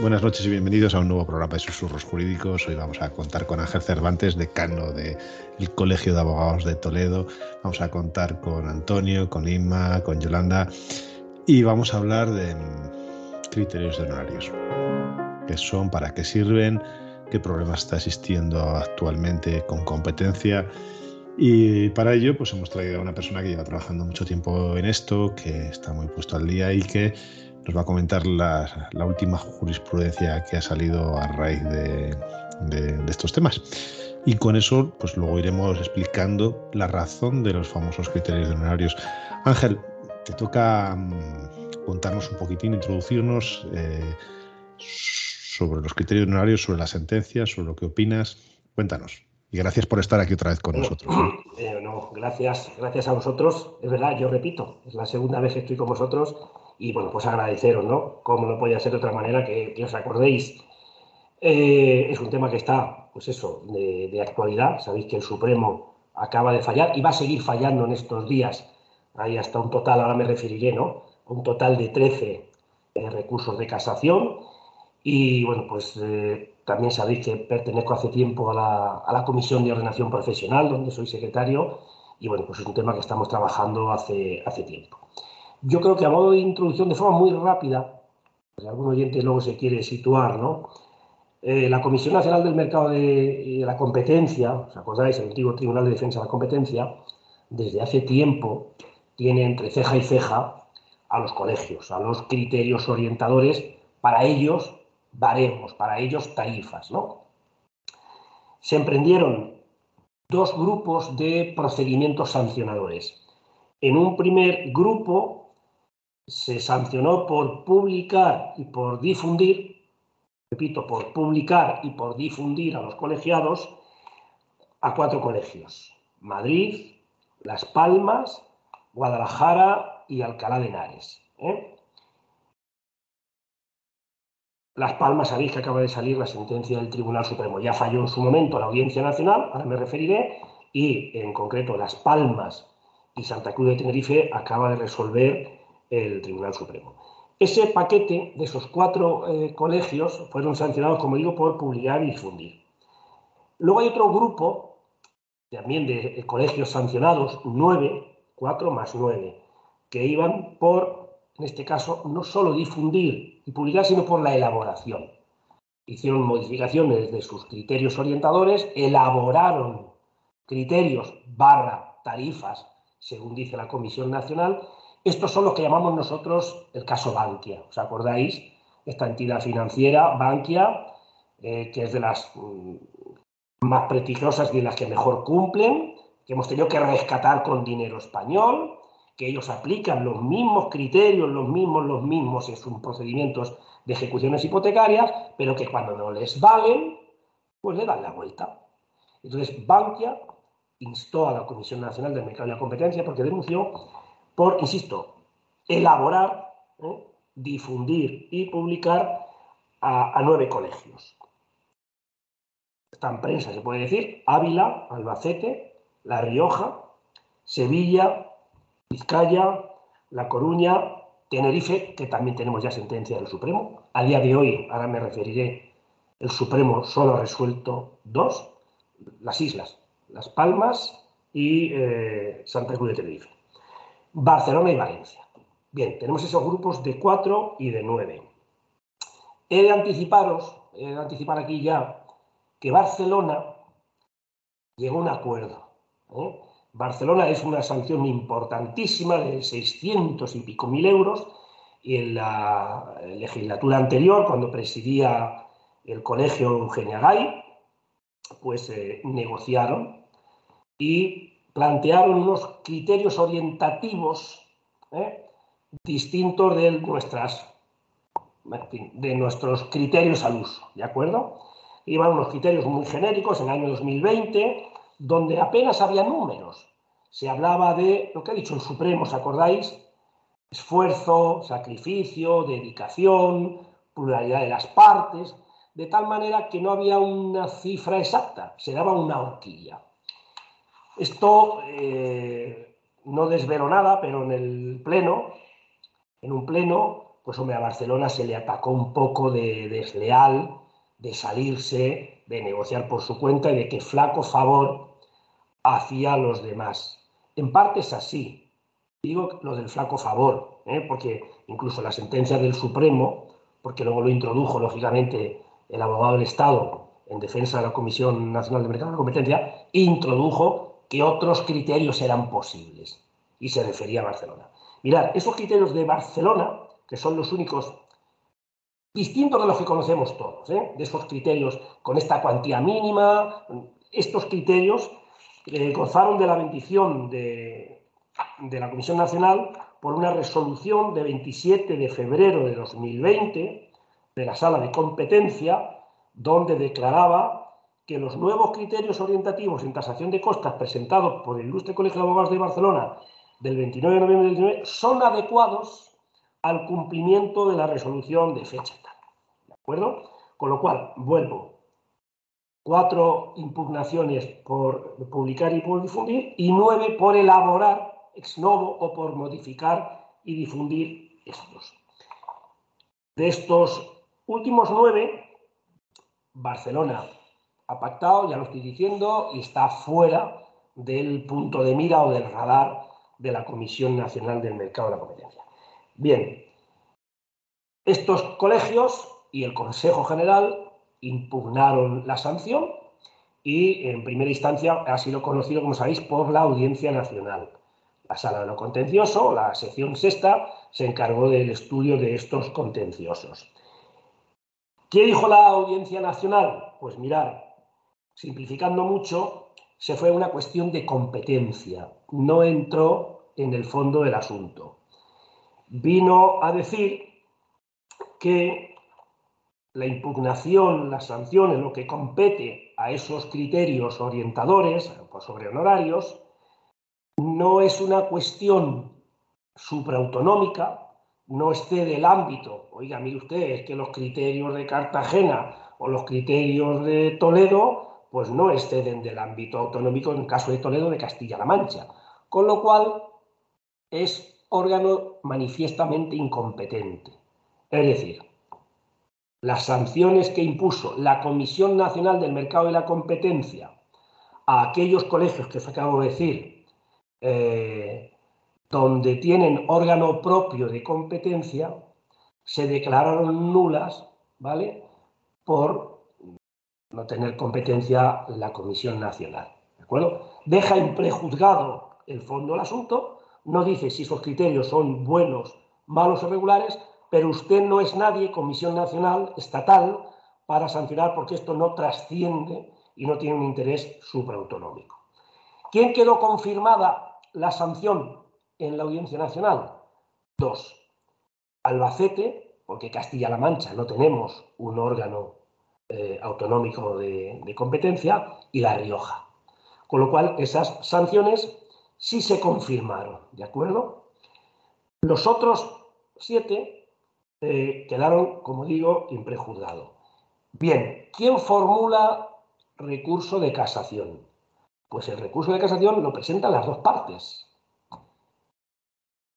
Buenas noches y bienvenidos a un nuevo programa de Susurros Jurídicos. Hoy vamos a contar con Ángel Cervantes, decano del Colegio de Abogados de Toledo. Vamos a contar con Antonio, con Inma, con Yolanda y vamos a hablar de criterios de honorarios. ¿Qué son? ¿Para qué sirven? ¿Qué problemas está existiendo actualmente con competencia? Y para ello, pues hemos traído a una persona que lleva trabajando mucho tiempo en esto, que está muy puesto al día y que nos va a comentar la, última jurisprudencia que ha salido a raíz de, estos temas. Y con eso, pues luego iremos explicando la razón de los famosos criterios de honorarios. Ángel, te toca mm, contarnos un poquitín, introducirnos eh, sobre los criterios de honorarios, sobre la sentencia, sobre lo que opinas. Cuéntanos. Y gracias por estar aquí otra vez con nosotros. Eh, no, gracias, gracias a vosotros. Es verdad, yo repito, es la segunda vez que estoy con vosotros y bueno, pues agradeceros, ¿no? Como no podía ser de otra manera que, os acordéis. Eh, es un tema que está, pues eso, de, actualidad. Sabéis que el Supremo acaba de fallar y va a seguir fallando en estos días. Hay hasta un total, ahora me referiré, ¿no? Un total de 13 eh, recursos de casación. Y bueno, pues eh, también sabéis que pertenezco hace tiempo a la, a la, Comisión de Ordenación Profesional, donde soy secretario. Y bueno, pues es un tema que estamos trabajando hace, hace tiempo. Yo creo que a modo de introducción, de forma muy rápida, si algún oyente luego se quiere situar, ¿no? Eh, la Comisión Nacional del Mercado de, la Competencia, ¿os acordáis? El antiguo Tribunal de Defensa de la Competencia, desde hace tiempo tiene entre ceja y ceja a los colegios, a los criterios orientadores, para ellos baremos, para ellos tarifas, ¿no? Se emprendieron dos grupos de procedimientos sancionadores. En un primer grupo se sancionó por publicar y por difundir, repito, por publicar y por difundir a los colegiados a cuatro colegios, Madrid, Las Palmas, Guadalajara y Alcalá de Henares. ¿eh? Las Palmas, sabéis que acaba de salir la sentencia del Tribunal Supremo. Ya falló en su momento la Audiencia Nacional, ahora me referiré, y en concreto Las Palmas y Santa Cruz de Tenerife acaba de resolver el Tribunal Supremo. Ese paquete de esos cuatro eh, colegios fueron sancionados, como digo, por publicar y difundir. Luego hay otro grupo también de colegios sancionados, nueve, cuatro más nueve, que iban por, en este caso, no solo difundir y publicar, sino por la elaboración. Hicieron modificaciones de sus criterios orientadores, elaboraron criterios barra tarifas, según dice la Comisión Nacional, estos son los que llamamos nosotros el caso Bankia. ¿Os acordáis? Esta entidad financiera, Bankia, eh, que es de las mm, más prestigiosas y de las que mejor cumplen, que hemos tenido que rescatar con dinero español, que ellos aplican los mismos criterios, los mismos, los mismos en procedimientos de ejecuciones hipotecarias, pero que cuando no les valen, pues le dan la vuelta. Entonces, Bankia instó a la Comisión Nacional del Mercado y la Competencia porque denunció por, insisto, elaborar, difundir y publicar a, nueve colegios. Está en prensa, se puede decir, Ávila, Albacete, La Rioja, Sevilla, Vizcaya, La Coruña, Tenerife, que también tenemos ya sentencia del Supremo. A día de hoy, ahora me referiré, el Supremo solo ha resuelto dos, las islas, Las Palmas y eh, Santa Cruz de Tenerife. Barcelona y Valencia. Bien, tenemos esos grupos de cuatro y de nueve. He de anticiparos, he de anticipar aquí ya, que Barcelona llegó a un acuerdo. ¿eh? Barcelona es una sanción importantísima de 600 y pico mil euros y en la legislatura anterior, cuando presidía el colegio Eugenia Gay, pues eh, negociaron y plantearon unos criterios orientativos ¿eh? distintos de, de nuestros criterios al uso, ¿de acuerdo? Iban unos criterios muy genéricos en el año 2020, donde apenas había números. Se hablaba de lo que ha dicho el Supremo, ¿os acordáis? Esfuerzo, sacrificio, dedicación, pluralidad de las partes, de tal manera que no había una cifra exacta, se daba una horquilla. Esto eh, no desveló nada, pero en el pleno, en un pleno, pues hombre, a Barcelona se le atacó un poco de desleal, de salirse, de negociar por su cuenta y de que flaco favor hacía a los demás. En parte es así. Digo lo del flaco favor, ¿eh? porque incluso la sentencia del Supremo, porque luego lo introdujo, lógicamente, el abogado del Estado en defensa de la Comisión Nacional de Mercado de Competencia, introdujo que otros criterios eran posibles y se refería a Barcelona. Mirad, esos criterios de Barcelona, que son los únicos distintos de los que conocemos todos, ¿eh? de esos criterios con esta cuantía mínima, estos criterios eh, gozaron de la bendición de, de la Comisión Nacional por una resolución de 27 de febrero de 2020 de la Sala de Competencia, donde declaraba que los nuevos criterios orientativos en tasación de costas presentados por el Ilustre Colegio de Abogados de Barcelona del 29 de noviembre del 2019 son adecuados al cumplimiento de la resolución de fecha tal. ¿De acuerdo? Con lo cual, vuelvo. Cuatro impugnaciones por publicar y por difundir y nueve por elaborar ex novo o por modificar y difundir estos. De estos últimos nueve, Barcelona ha pactado, ya lo estoy diciendo, y está fuera del punto de mira o del radar de la Comisión Nacional del Mercado de la Competencia. Bien, estos colegios y el Consejo General impugnaron la sanción y en primera instancia ha sido conocido, como sabéis, por la Audiencia Nacional. La Sala de lo Contencioso, la sección sexta, se encargó del estudio de estos contenciosos. ¿Qué dijo la Audiencia Nacional? Pues mirar, simplificando mucho, se fue una cuestión de competencia, no entró en el fondo del asunto. Vino a decir que la impugnación, las sanciones, lo que compete a esos criterios orientadores pues sobre honorarios, no es una cuestión supraautonómica, no esté del ámbito, oiga, mire usted, es que los criterios de Cartagena o los criterios de Toledo, pues no exceden del ámbito autonómico, en el caso de Toledo, de Castilla-La Mancha. Con lo cual, es órgano manifiestamente incompetente. Es decir, las sanciones que impuso la Comisión Nacional del Mercado y la Competencia a aquellos colegios que os acabo de decir, eh, donde tienen órgano propio de competencia, se declararon nulas, ¿vale? Por no tener competencia la Comisión Nacional, ¿de acuerdo? Deja en prejuzgado el fondo del asunto, no dice si esos criterios son buenos, malos o regulares, pero usted no es nadie, Comisión Nacional, estatal, para sancionar porque esto no trasciende y no tiene un interés supraautonómico. ¿Quién quedó confirmada la sanción en la Audiencia Nacional? Dos, Albacete, porque Castilla-La Mancha no tenemos un órgano eh, autonómico de, competencia, y La Rioja. Con lo cual, esas sanciones sí se confirmaron, ¿de acuerdo? Los otros siete eh, quedaron, como digo, imprejuzgados. Bien, ¿quién formula recurso de casación? Pues el recurso de casación lo presentan las dos partes.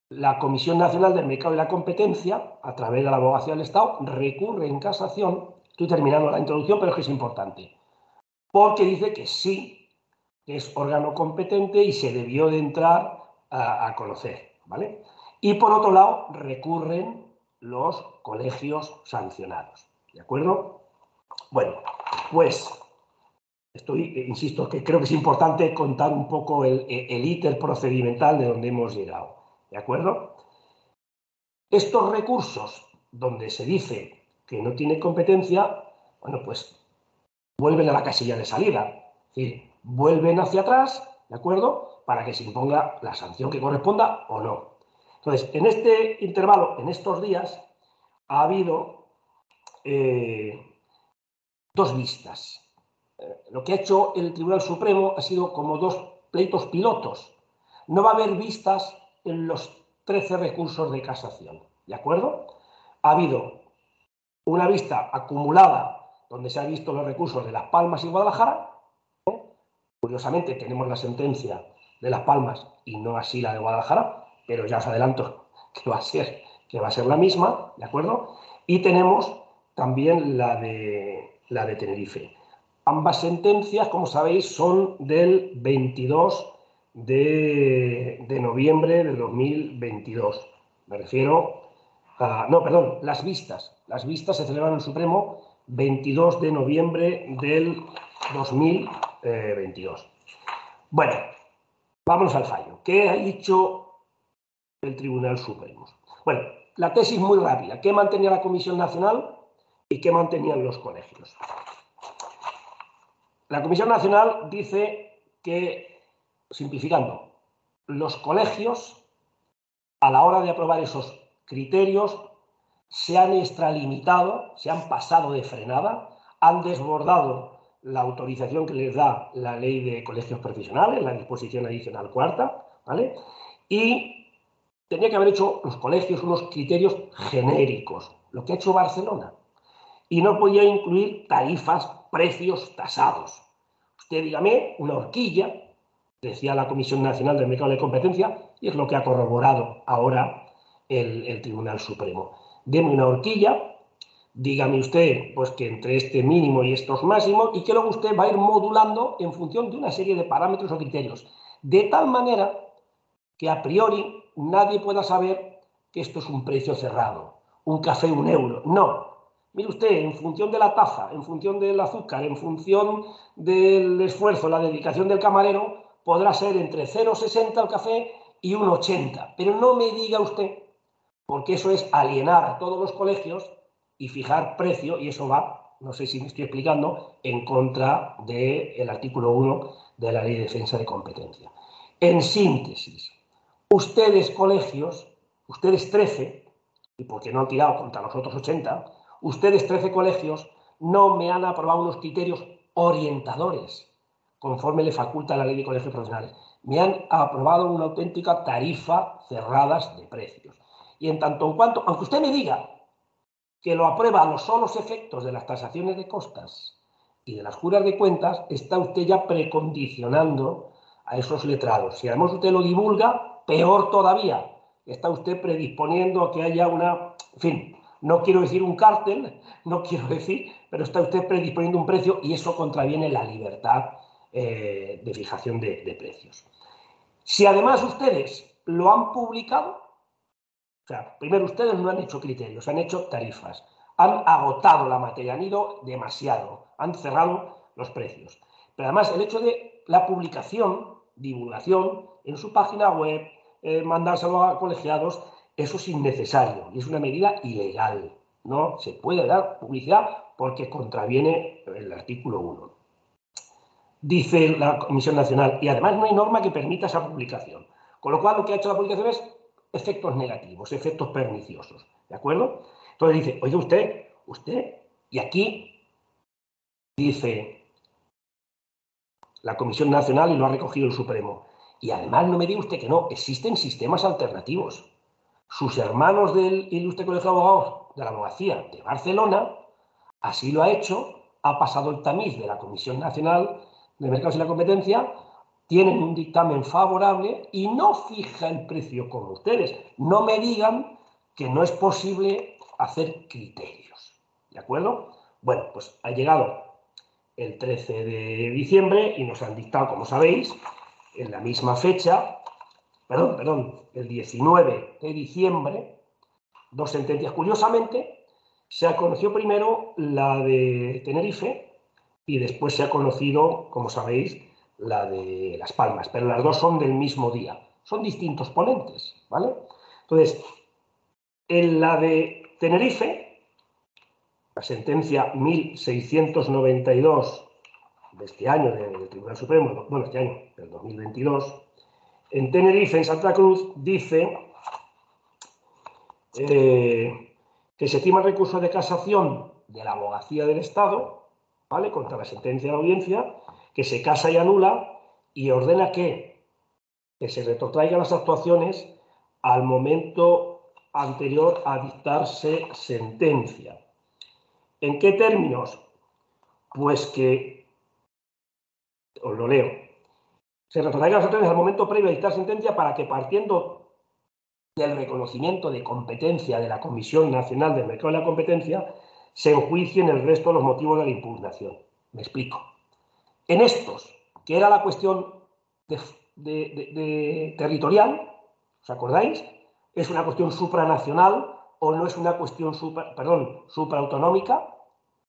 La Comisión Nacional del Mercado y la Competencia, a través de la abogacía del Estado, recurre en casación. Estoy terminando la introducción, pero es que es importante. Porque dice que sí, que es órgano competente y se debió de entrar a, conocer. ¿vale? Y por otro lado, recurren los colegios sancionados. ¿De acuerdo? Bueno, pues Estoy, eh, insisto, que creo que es importante contar un poco el, el íter procedimental de donde hemos llegado. ¿De acuerdo? Estos recursos donde se dice que no tiene competencia, bueno, pues vuelven a la casilla de salida. Es decir, vuelven hacia atrás, ¿de acuerdo? Para que se imponga la sanción que corresponda o no. Entonces, en este intervalo, en estos días, ha habido eh, dos vistas lo que ha hecho el Tribunal Supremo ha sido como dos pleitos pilotos. No va a haber vistas en los 13 recursos de casación. ¿De acuerdo? Ha habido una vista acumulada donde se han visto los recursos de Las Palmas y Guadalajara. Curiosamente tenemos la sentencia de Las Palmas y no así la de Guadalajara, pero ya os adelanto que va a ser que va a ser la misma, ¿de acuerdo? Y tenemos también la de, la de Tenerife. Ambas sentencias, como sabéis, son del 22 de, de noviembre de 2022. Me refiero a... No, perdón, las vistas. Las vistas se celebran en el Supremo 22 de noviembre del 2022. Bueno, vamos al fallo. ¿Qué ha dicho el Tribunal Supremo? Bueno, la tesis muy rápida. ¿Qué mantenía la Comisión Nacional y qué mantenían los colegios? La Comisión Nacional dice que, simplificando, los colegios, a la hora de aprobar esos criterios, se han extralimitado, se han pasado de frenada, han desbordado la autorización que les da la ley de colegios profesionales, la disposición adicional cuarta, ¿vale? Y tenía que haber hecho los colegios unos criterios genéricos, lo que ha hecho Barcelona y no podía incluir tarifas, precios tasados. Usted dígame una horquilla, decía la Comisión Nacional del Mercado de Competencia, y es lo que ha corroborado ahora el, Tribunal Supremo. Deme una horquilla, dígame usted pues que entre este mínimo y estos máximos, y que luego usted va a ir modulando en función de una serie de parámetros o criterios, de tal manera que a priori nadie pueda saber que esto es un precio cerrado, un café un euro. No, Mire usted, en función de la taza, en función del azúcar, en función del esfuerzo, la dedicación del camarero, podrá ser entre 0,60 el café y 1,80. Pero no me diga usted, porque eso es alienar a todos los colegios y fijar precio, y eso va, no sé si me estoy explicando, en contra del artículo 1 de la Ley de Defensa de Competencia. En síntesis, ustedes colegios, ustedes 13, y porque no han tirado contra los otros 80, ustedes, 13 colegios, no me han aprobado unos criterios orientadores, conforme le faculta la ley de colegios profesionales. Me han aprobado una auténtica tarifa cerradas de precios. Y en tanto en cuanto, aunque usted me diga que lo aprueba a los solos efectos de las tasaciones de costas y de las juras de cuentas, está usted ya precondicionando a esos letrados. Si además usted lo divulga, peor todavía. Está usted predisponiendo a que haya una, en fin, no quiero decir un cártel, no quiero decir, pero está usted predisponiendo un precio y eso contraviene la libertad eh, de fijación de, precios. Si además ustedes lo han publicado, primero ustedes no han hecho criterios, han hecho tarifas, han agotado la materia, han ido demasiado, han cerrado los precios. Pero además el hecho de la publicación, divulgación en su página web, eh, mandárselo a colegiados, eso es innecesario y es una medida ilegal. No se puede dar publicidad porque contraviene el artículo 1. Dice la Comisión Nacional, y además no hay norma que permita esa publicación. Con lo cual lo que ha hecho la publicación es efectos negativos, efectos perniciosos. ¿De acuerdo? Entonces dice, oye usted, usted, y aquí dice la Comisión Nacional y lo ha recogido el Supremo. Y además no me diga usted que no, existen sistemas alternativos sus hermanos del Ilustre Colegio de Abogados de la Abogacía de Barcelona, así lo ha hecho, ha pasado el tamiz de la Comisión Nacional de Mercados y la Competencia, tienen un dictamen favorable y no fija el precio como ustedes. No me digan que no es posible hacer criterios. ¿De acuerdo? Bueno, pues ha llegado el 13 de diciembre y nos han dictado, como sabéis, en la misma fecha, perdón, perdón, el 19 de diciembre, dos sentencias. Curiosamente, se conoció primero la de Tenerife y después se ha conocido, como sabéis, la de Las Palmas, pero las dos son del mismo día. Son distintos ponentes, ¿vale? Entonces, en la de Tenerife, la sentencia 1692 de este año del Tribunal Supremo, bueno, este año, del 2022, en Tenerife, en Santa Cruz, dice eh, que se estima el recurso de casación de la abogacía del Estado, ¿vale? Contra la sentencia de la audiencia, que se casa y anula y ordena que, que se retrotraigan las actuaciones al momento anterior a dictarse sentencia. ¿En qué términos? Pues que, os lo leo, se retrotraigan las sentencias al momento previo a dictar sentencia para que partiendo del reconocimiento de competencia de la Comisión Nacional del Mercado de la Competencia se enjuicien el resto de los motivos de la impugnación. Me explico. En estos, que era la cuestión de, territorial, ¿os acordáis? ¿Es una cuestión supranacional o no es una cuestión supra, perdón, supraautonómica?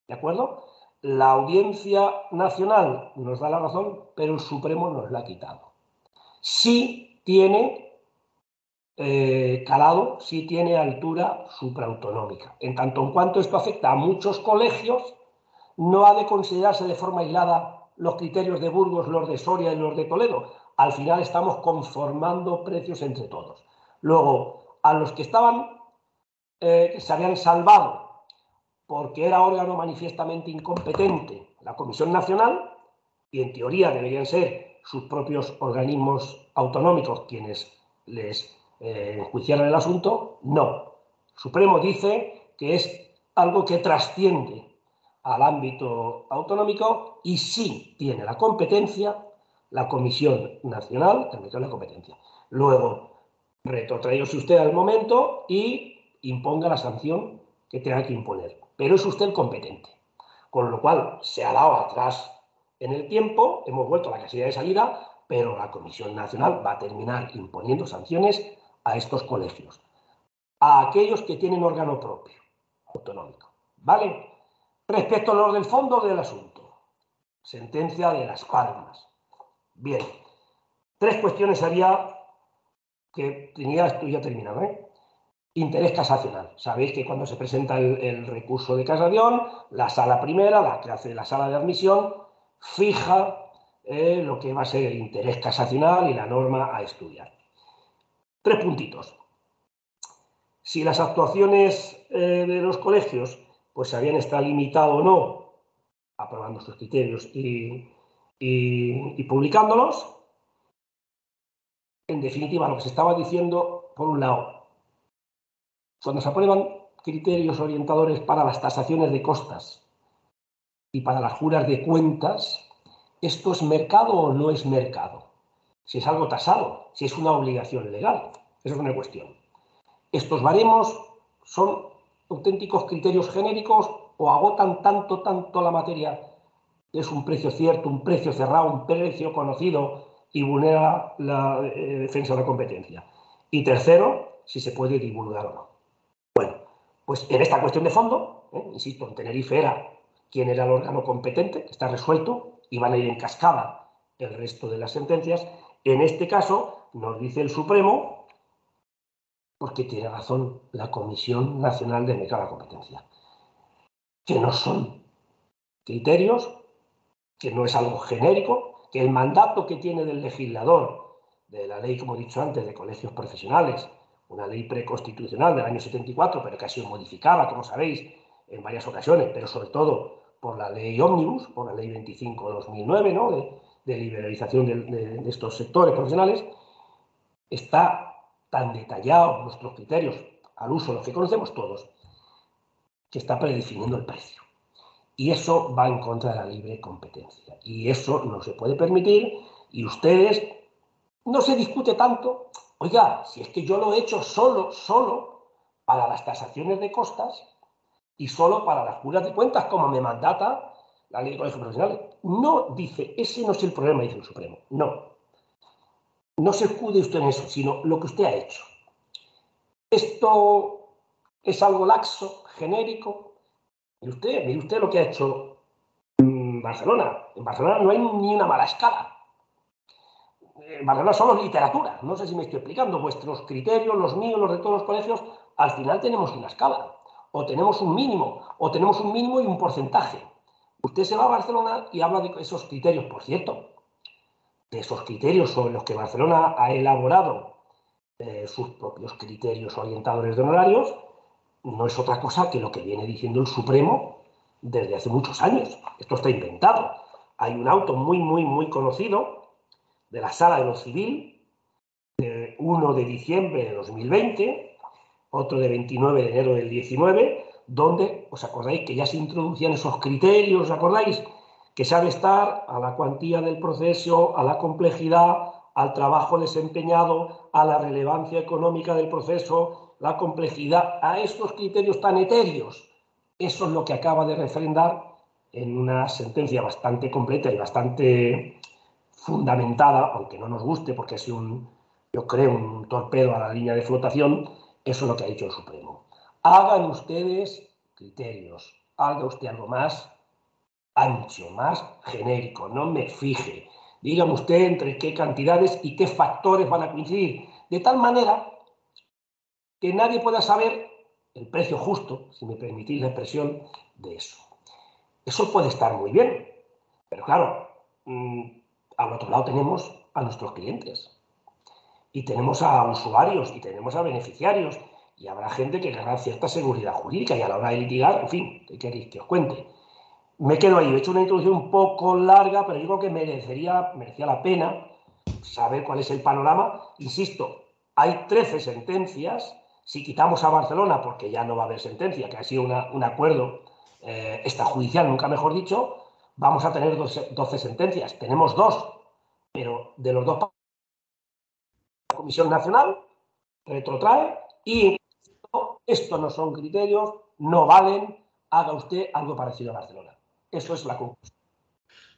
¿De acuerdo? La audiencia nacional nos da la razón, pero el Supremo nos la ha quitado. Sí tiene eh, calado, sí tiene altura supraautonómica. En tanto en cuanto esto afecta a muchos colegios, no ha de considerarse de forma aislada los criterios de Burgos, los de Soria y los de Toledo. Al final estamos conformando precios entre todos. Luego, a los que estaban, eh, que se habían salvado porque era órgano manifiestamente incompetente, la Comisión Nacional, y en teoría deberían ser sus propios organismos autonómicos quienes les eh, enjuiciaran el asunto, no. El Supremo dice que es algo que trasciende al ámbito autonómico y sí tiene la competencia la Comisión Nacional de la Competencia. Luego, retrotraíose usted al momento y imponga la sanción que tenga que imponer. Pero es usted el competente. Con lo cual, se ha dado atrás en el tiempo, hemos vuelto a la casilla de salida, pero la Comisión Nacional va a terminar imponiendo sanciones a estos colegios, a aquellos que tienen órgano propio, autonómico. ¿Vale? Respecto a los del fondo del asunto, sentencia de Las Palmas. Bien, tres cuestiones había que tenía esto ya terminado. ¿eh? Interés casacional. Sabéis que cuando se presenta el, recurso de casación, la sala primera, la que hace la sala de admisión, fija eh, lo que va a ser el interés casacional y la norma a estudiar. Tres puntitos. Si las actuaciones eh, de los colegios pues se habían estado limitado o no, aprobando sus criterios y, y, publicándolos. En definitiva, lo que se estaba diciendo, por un lado, cuando se aprueban criterios orientadores para las tasaciones de costas y para las juras de cuentas, ¿esto es mercado o no es mercado? Si es algo tasado, si es una obligación legal. Esa es una cuestión. Estos baremos son auténticos criterios genéricos o agotan tanto, tanto la materia es un precio cierto, un precio cerrado, un precio conocido y vulnera la eh, defensa de la competencia. Y tercero, si se puede divulgar o no. Bueno, pues en esta cuestión de fondo, ¿eh? insisto, en Tenerife era quien era el órgano competente, está resuelto y van a ir en cascada el resto de las sentencias. En este caso, nos dice el Supremo porque tiene razón la Comisión Nacional de Mercado de la Competencia, que no son criterios, que no es algo genérico, que el mandato que tiene del legislador, de la ley, como he dicho antes, de colegios profesionales, una ley preconstitucional del año 74, pero que ha sido modificada, como sabéis, en varias ocasiones, pero sobre todo por la ley Omnibus, por la ley 25-2009, ¿no? de, liberalización de estos sectores profesionales, está tan detallados nuestros criterios al uso, los que conocemos todos, que está predefiniendo el precio. Y eso va en contra de la libre competencia. Y eso no se puede permitir. Y ustedes, no se discute tanto, oiga, si es que yo lo he hecho solo, solo para las tasaciones de costas y solo para las juras de cuentas, como me mandata la ley de colegios profesionales. No dice, ese no es el problema, dice el Supremo. No, no se escude usted en eso, sino lo que usted ha hecho. Esto es algo laxo, genérico. Y usted, mire usted lo que ha hecho en Barcelona. En Barcelona no hay ni una mala escala. En Barcelona solo literatura. No sé si me estoy explicando. Vuestros criterios, los míos, los de todos los colegios, al final tenemos una escala. O tenemos un mínimo, o tenemos un mínimo y un porcentaje. Usted se va a Barcelona y habla de esos criterios, por cierto de esos criterios sobre los que Barcelona ha elaborado eh, sus propios criterios orientadores de honorarios, no es otra cosa que lo que viene diciendo el Supremo desde hace muchos años. Esto está inventado. Hay un auto muy, muy, muy conocido de la Sala de lo Civil, de 1 de diciembre de 2020, otro de 29 de enero del 19, donde, ¿os acordáis que ya se introducían esos criterios, ¿os acordáis? Que se estar a la cuantía del proceso, a la complejidad, al trabajo desempeñado, a la relevancia económica del proceso, la complejidad, a estos criterios tan etéreos. Eso es lo que acaba de refrendar en una sentencia bastante completa y bastante fundamentada, aunque no nos guste porque es un, yo creo, un torpedo a la línea de flotación, eso es lo que ha dicho el Supremo. Hagan ustedes criterios, haga usted algo más ancho, más genérico, no me fije. Dígame usted entre qué cantidades y qué factores van a coincidir, de tal manera que nadie pueda saber el precio justo, si me permitís la expresión, de eso. Eso puede estar muy bien, pero claro, mm, al otro lado tenemos a nuestros clientes y tenemos a usuarios y tenemos a beneficiarios y habrá gente que querrá cierta seguridad jurídica y a la hora de litigar, en fin, ¿qué queréis que os cuente? Me quedo ahí, he hecho una introducción un poco larga, pero yo creo que merecería, merecía la pena saber cuál es el panorama. Insisto, hay 13 sentencias, si quitamos a Barcelona, porque ya no va a haber sentencia, que ha sido un acuerdo eh, extrajudicial, nunca mejor dicho, vamos a tener 12, sentencias. Tenemos dos, pero de los dos, la Comisión Nacional retrotrae y esto no son criterios, no valen, haga usted algo parecido a Barcelona. Eso es la conclusión.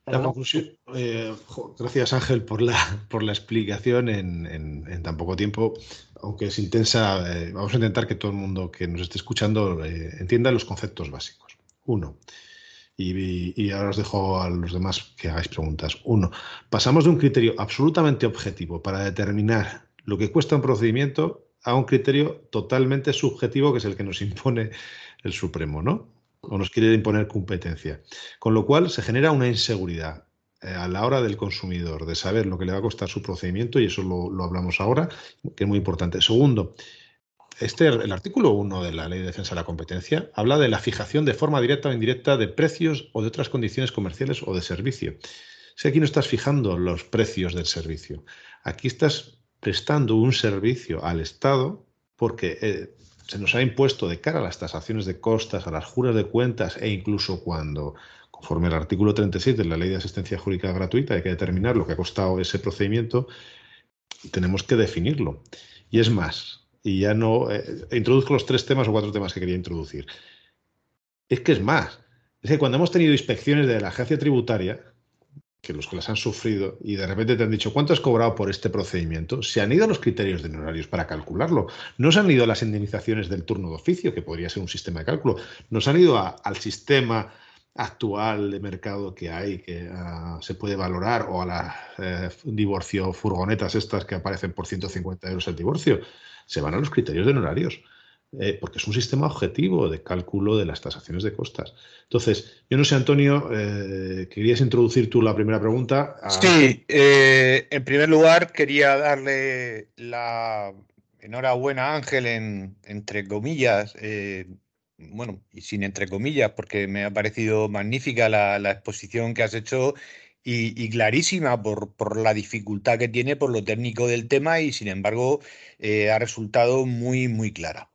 La conclusión, eh, gracias Ángel por la, por la explicación en, tan poco tiempo, aunque es intensa, eh, vamos a intentar que todo el mundo que nos esté escuchando eh, entienda los conceptos básicos. Uno, y, y, ahora os dejo a los demás que hagáis preguntas. Uno, pasamos de un criterio absolutamente objetivo para determinar lo que cuesta un procedimiento a un criterio totalmente subjetivo que es el que nos impone el Supremo, ¿no? O nos quiere imponer competencia. Con lo cual se genera una inseguridad eh, a la hora del consumidor de saber lo que le va a costar su procedimiento y eso lo, hablamos ahora, que es muy importante. Segundo, este, el artículo 1 de la Ley de Defensa de la Competencia habla de la fijación de forma directa o indirecta de precios o de otras condiciones comerciales o de servicio. Si aquí no estás fijando los precios del servicio, aquí estás prestando un servicio al Estado porque eh, se nos ha impuesto de cara a las tasaciones de costas, a las juras de cuentas e incluso cuando, conforme al artículo 37 de la Ley de Asistencia Jurídica Gratuita, hay que determinar lo que ha costado ese procedimiento, tenemos que definirlo. Y es más, y ya no eh, introduzco los tres temas o cuatro temas que quería introducir. Es que es más, es que cuando hemos tenido inspecciones de la agencia tributaria, que los que las han sufrido y de repente te han dicho cuánto has cobrado por este procedimiento, se han ido los criterios de honorarios para calcularlo. No se han ido las indemnizaciones del turno de oficio, que podría ser un sistema de cálculo. Nos han ido al sistema actual de mercado que hay, que ah, se puede valorar, o a las eh, divorcio furgonetas estas que aparecen por 150 euros el divorcio. Se van a los criterios de honorarios. Eh, porque es un sistema objetivo de cálculo de las tasaciones de costas. Entonces, yo no sé, Antonio, eh, querías introducir tú la primera pregunta. Sí, eh, en primer lugar quería darle la enhorabuena a Ángel en, entre comillas, bueno, y sin entre comillas, porque me ha parecido magnífica la, exposición que has hecho y, clarísima por, la dificultad que tiene, por lo técnico del tema y sin embargo ha resultado muy, muy clara.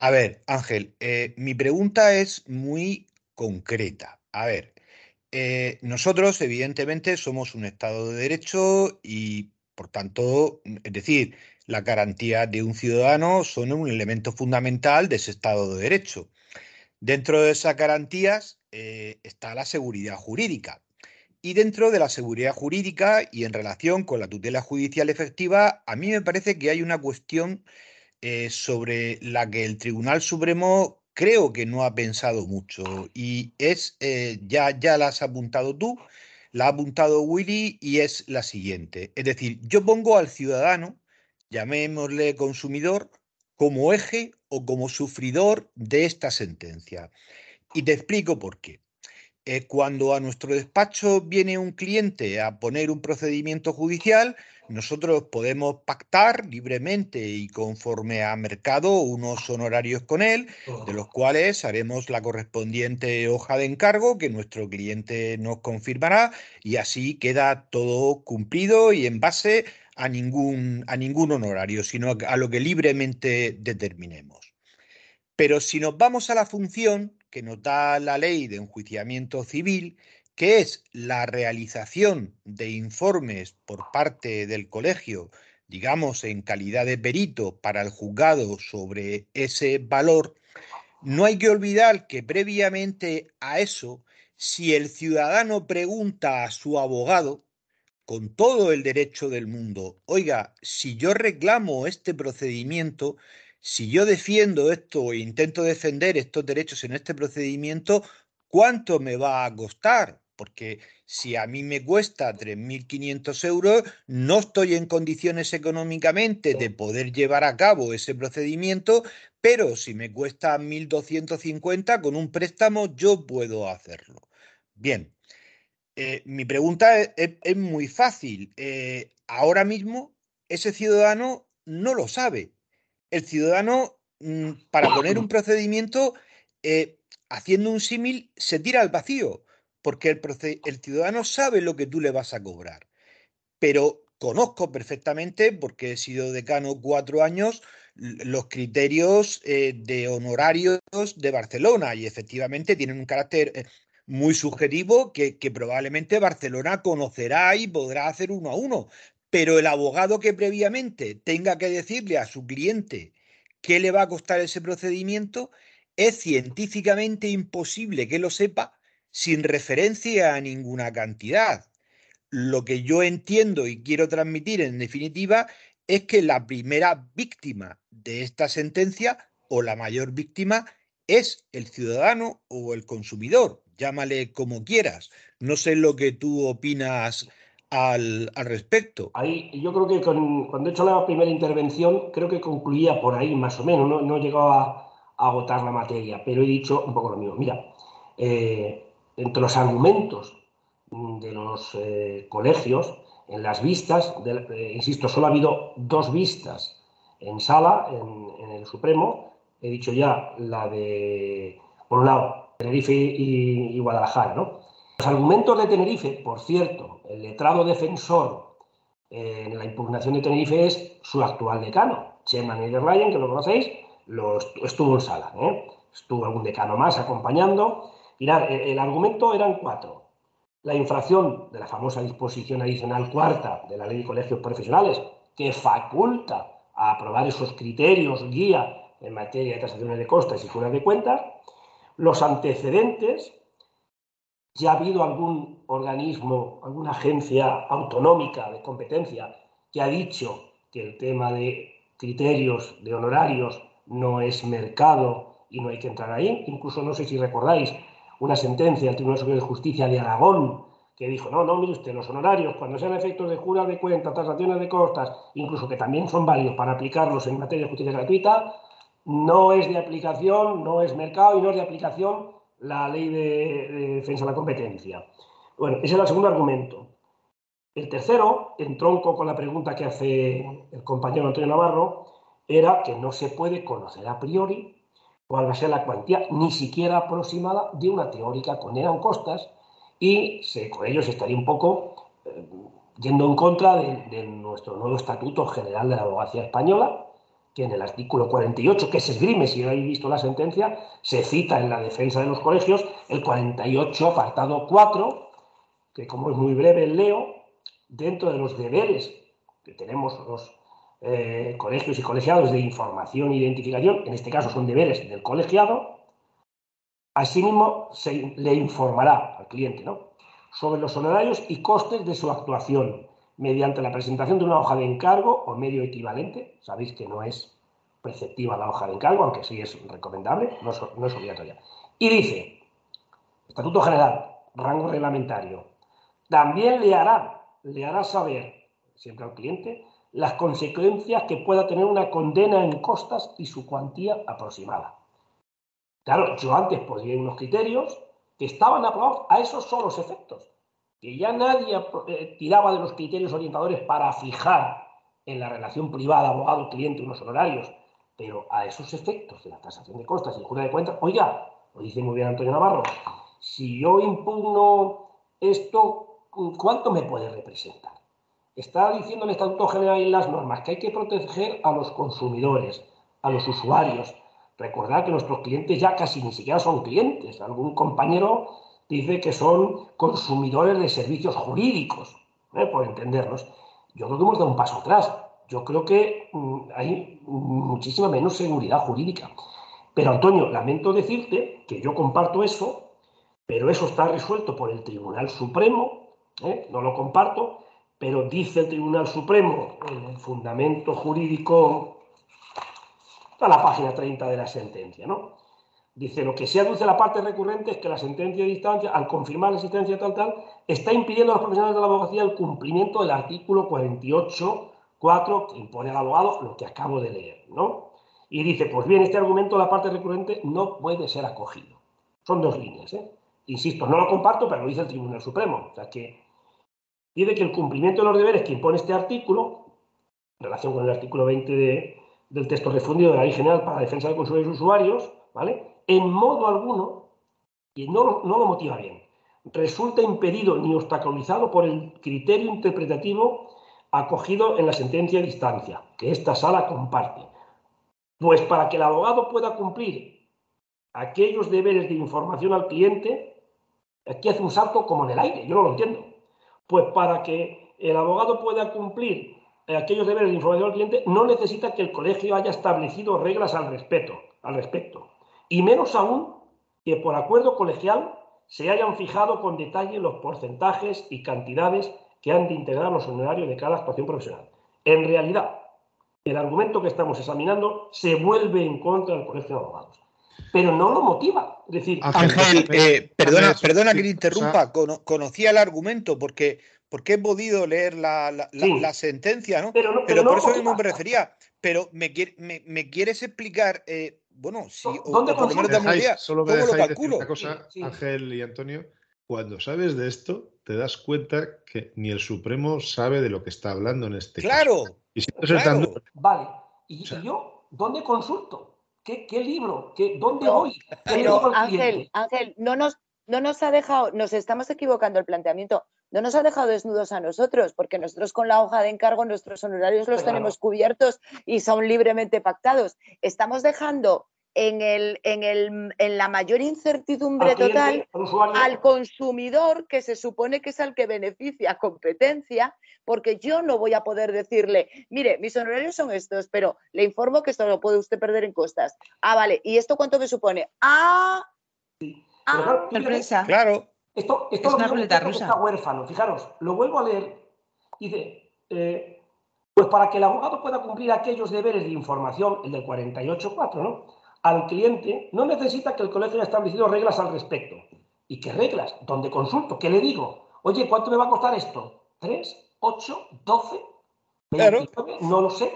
A ver, Ángel, eh, mi pregunta es muy concreta. A ver, eh, nosotros evidentemente somos un Estado de Derecho y, por tanto, es decir, la garantía de un ciudadano son un elemento fundamental de ese Estado de Derecho. Dentro de esas garantías eh, está la seguridad jurídica. Y dentro de la seguridad jurídica y en relación con la tutela judicial efectiva, a mí me parece que hay una cuestión eh, sobre la que el Tribunal Supremo creo que no ha pensado mucho y es, eh, ya, ya la has apuntado tú, la ha apuntado Willy y es la siguiente. Es decir, yo pongo al ciudadano, llamémosle consumidor, como eje o como sufridor de esta sentencia. Y te explico por qué. Eh, cuando a nuestro despacho viene un cliente a poner un procedimiento judicial, nosotros podemos pactar libremente y conforme a mercado unos honorarios con él, de los cuales haremos la correspondiente hoja de encargo que nuestro cliente nos confirmará y así queda todo cumplido y en base a ningún, a ningún honorario, sino a lo que libremente determinemos. Pero si nos vamos a la función que nos da la ley de enjuiciamiento civil, que es la realización de informes por parte del colegio, digamos, en calidad de perito para el juzgado sobre ese valor, no hay que olvidar que previamente a eso, si el ciudadano pregunta a su abogado, con todo el derecho del mundo, oiga, si yo reclamo este procedimiento, si yo defiendo esto e intento defender estos derechos en este procedimiento, ¿cuánto me va a costar? Porque si a mí me cuesta 3.500 euros, no estoy en condiciones económicamente de poder llevar a cabo ese procedimiento, pero si me cuesta 1.250 con un préstamo, yo puedo hacerlo. Bien, eh, mi pregunta es, muy fácil. Eh, ahora mismo ese ciudadano no lo sabe. El ciudadano, mm, para poner un procedimiento, eh, haciendo un símil, se tira al vacío, porque el, ciudadano sabe lo que tú le vas a cobrar. Pero conozco perfectamente, porque he sido decano cuatro años, los criterios de honorarios de Barcelona y efectivamente tienen un carácter muy subjetivo que, probablemente Barcelona conocerá y podrá hacer uno a uno. Pero el abogado que previamente tenga que decirle a su cliente qué le va a costar ese procedimiento, es científicamente imposible que lo sepa sin referencia a ninguna cantidad. Lo que yo entiendo y quiero transmitir en definitiva es que la primera víctima de esta sentencia o la mayor víctima es el ciudadano o el consumidor, llámale como quieras. No sé lo que tú opinas al, respecto. Ahí, yo creo que cuando he hecho la primera intervención, creo que concluía por ahí más o menos, no, no llegaba a, agotar la materia, pero he dicho un poco lo mismo. Mira, eh, entre los argumentos de los eh, colegios, en las vistas, eh, insisto, solo ha habido dos vistas en sala, en el Supremo, he dicho ya la de, por un lado, Tenerife y, Guadalajara. ¿no? Los argumentos de Tenerife, por cierto, el letrado defensor eh, en la impugnación de Tenerife es su actual decano, Chema Ryan, que lo conocéis, lo estuvo en sala. ¿eh? Estuvo algún decano más acompañando. Mirad, el, argumento eran cuatro. La infracción de la famosa disposición adicional cuarta de la Ley de Colegios Profesionales, que faculta a aprobar esos criterios guía en materia de tasaciones de costas y fuera de cuentas, los antecedentes, ya ha habido algún organismo, alguna agencia autonómica de competencia que ha dicho que el tema de criterios de honorarios no es mercado y no hay que entrar ahí. Incluso no sé si recordáis una sentencia del Tribunal Superior de Justicia de Aragón que dijo, no, no, mire usted, los honorarios, cuando sean efectos de jura de cuenta, tasaciones de costas, incluso que también son válidos para aplicarlos en materia de justicia gratuita, no es de aplicación, no es mercado y no es de aplicación la ley de, defensa de la competencia. Bueno, ese es el segundo argumento. El tercero, en tronco con la pregunta que hace el compañero Antonio Navarro, era que no se puede conocer a priori cuál va a ser la cuantía ni siquiera aproximada de una teórica con eran costas y con ello se estaría un poco eh, yendo en contra de, nuestro nuevo Estatuto General de la Abogacía Española, que en el artículo 48, que se esgrime, si no habéis visto la sentencia, se cita en la defensa de los colegios el 48, apartado 4, que como es muy breve, leo, dentro de los deberes que tenemos los eh, colegios y colegiados de información e identificación, en este caso son deberes del colegiado, asimismo se le informará al cliente ¿no? sobre los honorarios y costes de su actuación, mediante la presentación de una hoja de encargo o medio equivalente. Sabéis que no es preceptiva la hoja de encargo, aunque sí es recomendable, no es, obligatoria. Y dice, Estatuto General, rango reglamentario, también le hará, le hará saber, siempre al cliente, las consecuencias que pueda tener una condena en costas y su cuantía aproximada. Claro, yo antes podía unos criterios que estaban aprobados a esos solos efectos que ya nadie eh, tiraba de los criterios orientadores para fijar en la relación privada abogado-cliente unos honorarios, pero a esos efectos de la tasación de costas y jura de cuentas, oiga, lo dice muy bien Antonio Navarro, si yo impugno esto, ¿cuánto me puede representar? Está diciendo el Estatuto General y las normas que hay que proteger a los consumidores, a los usuarios. Recordad que nuestros clientes ya casi ni siquiera son clientes. Algún compañero dice que son consumidores de servicios jurídicos, ¿eh? por entendernos. Yo creo que hemos dado un paso atrás. Yo creo que mm, hay muchísima menos seguridad jurídica. Pero Antonio, lamento decirte que yo comparto eso, pero eso está resuelto por el Tribunal Supremo, ¿eh? no lo comparto, pero dice el Tribunal Supremo en el fundamento jurídico, a la página 30 de la sentencia, ¿no? Dice, lo que se aduce la parte recurrente es que la sentencia de distancia, al confirmar la existencia tal tal, está impidiendo a los profesionales de la abogacía el cumplimiento del artículo 48.4 que impone al abogado lo que acabo de leer, ¿no? Y dice, pues bien, este argumento de la parte recurrente no puede ser acogido. Son dos líneas, ¿eh? Insisto, no lo comparto, pero lo dice el Tribunal Supremo. O sea que dice que el cumplimiento de los deberes que impone este artículo, en relación con el artículo 20 del texto refundido de la Ley General para la Defensa de Consumidores y Usuarios, ¿vale? En modo alguno, y no, lo motiva bien, resulta impedido ni obstaculizado por el criterio interpretativo acogido en la sentencia de distancia, que esta sala comparte. Pues para que el abogado pueda cumplir aquellos deberes de información al cliente, aquí hace un salto como en el aire, yo no lo entiendo. Pues para que el abogado pueda cumplir aquellos deberes de información al cliente, no necesita que el colegio haya establecido reglas al respecto. Al respecto y menos aún que por acuerdo colegial se hayan fijado con detalle los porcentajes y cantidades que han de integrar los honorarios de cada actuación profesional. En realidad, el argumento que estamos examinando se vuelve en contra del Colegio de Abogados, pero no lo motiva. Es decir, Ángel, eh, perdona, perdona que le interrumpa, conocía el argumento porque, porque he podido leer la, la, sentencia, ¿no? Pero, por eso mismo me refería. Pero me, me, quieres explicar eh, bueno, sí, ¿Dónde o, solo me lo calculo? Una cosa, Ángel y Antonio, cuando sabes de esto, te das cuenta que ni el Supremo sabe de lo que está hablando en este ¡Claro! caso. Y si claro. Vale. ¿Y, yo dónde consulto? ¿Qué, libro? ¿Qué, ¿Dónde voy? Pero, Ángel, Ángel, no nos, no nos ha dejado, nos estamos equivocando el planteamiento no nos ha dejado desnudos a nosotros, porque nosotros con la hoja de encargo nuestros honorarios los tenemos cubiertos y son libremente pactados. Estamos dejando en, el, en, el, en la mayor incertidumbre total al consumidor, que se supone que es al que beneficia competencia, porque yo no voy a poder decirle, mire, mis honorarios son estos, pero le informo que esto lo puede usted perder en costas. Ah, vale, ¿y esto cuánto me supone? Ah, ah sorpresa. Claro. Esto, esto es una ruleta rusa. Está huérfano. Fijaros, lo vuelvo a leer. Dice, eh, pues para que el abogado pueda cumplir aquellos deberes de información, el del 48.4, ¿no? Al cliente no necesita que el colegio haya establecido reglas al respecto. ¿Y qué reglas? ¿Dónde consulto? ¿Qué le digo? Oye, ¿cuánto me va a costar esto? ¿3? ¿8? ¿12? ¿29? No lo sé.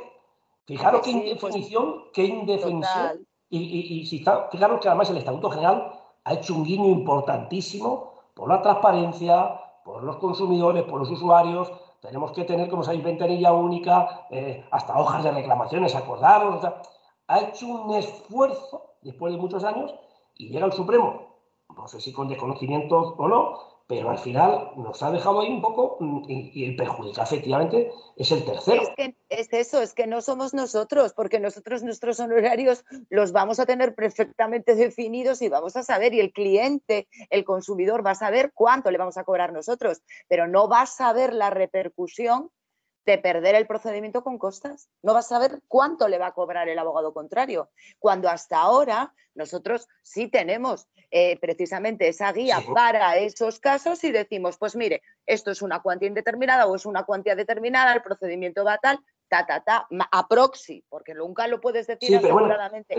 Fijaros qué pues indefinición, qué indefinición. Y, y, y si está, fijaros que además el Estatuto General ha hecho un guiño importantísimo por la transparencia, por los consumidores, por los usuarios. Tenemos que tener, como sabéis, ventanilla única, eh, hasta hojas de reclamaciones, acordaros. ha hecho un esfuerzo después de muchos años y llega el Supremo, no sé si con desconocimiento o no, pero al final nos ha dejado ahí un poco mm, y, el perjudica efectivamente es el tercero. Es eso, es que no somos nosotros, porque nosotros nuestros honorarios los vamos a tener perfectamente definidos y vamos a saber, y el cliente, el consumidor va a saber cuánto le vamos a cobrar nosotros, pero no va a saber la repercusión de perder el procedimiento con costas. No vas a saber cuánto le va a cobrar el abogado contrario, cuando hasta ahora nosotros sí tenemos eh, precisamente esa guía para esos casos y decimos, pues mire, esto es una cuantía indeterminada o es una cuantía determinada, el procedimiento va tal, ta, ta, ta, a proxy, porque nunca lo puedes decir aseguradamente.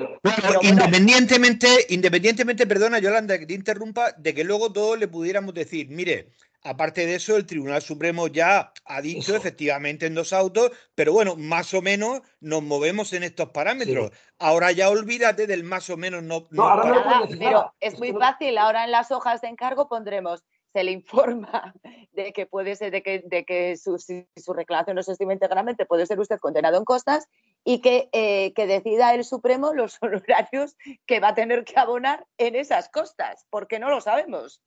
independientemente, independientemente, perdona Yolanda que te interrumpa, de que luego todos le pudiéramos decir, mire, Aparte de eso, el Tribunal Supremo ya ha dicho efectivamente en dos autos, pero bueno, más o menos nos movemos en estos parámetros. Ahora ya olvídate del más o menos no. no, ahora pero es muy fácil. Ahora en las hojas de encargo pondremos se le informa de que puede ser, de que, de que su, si su reclamación no se estima íntegramente, puede ser usted condenado en costas y que, eh, que, decida el Supremo los honorarios que va a tener que abonar en esas costas, porque no lo sabemos.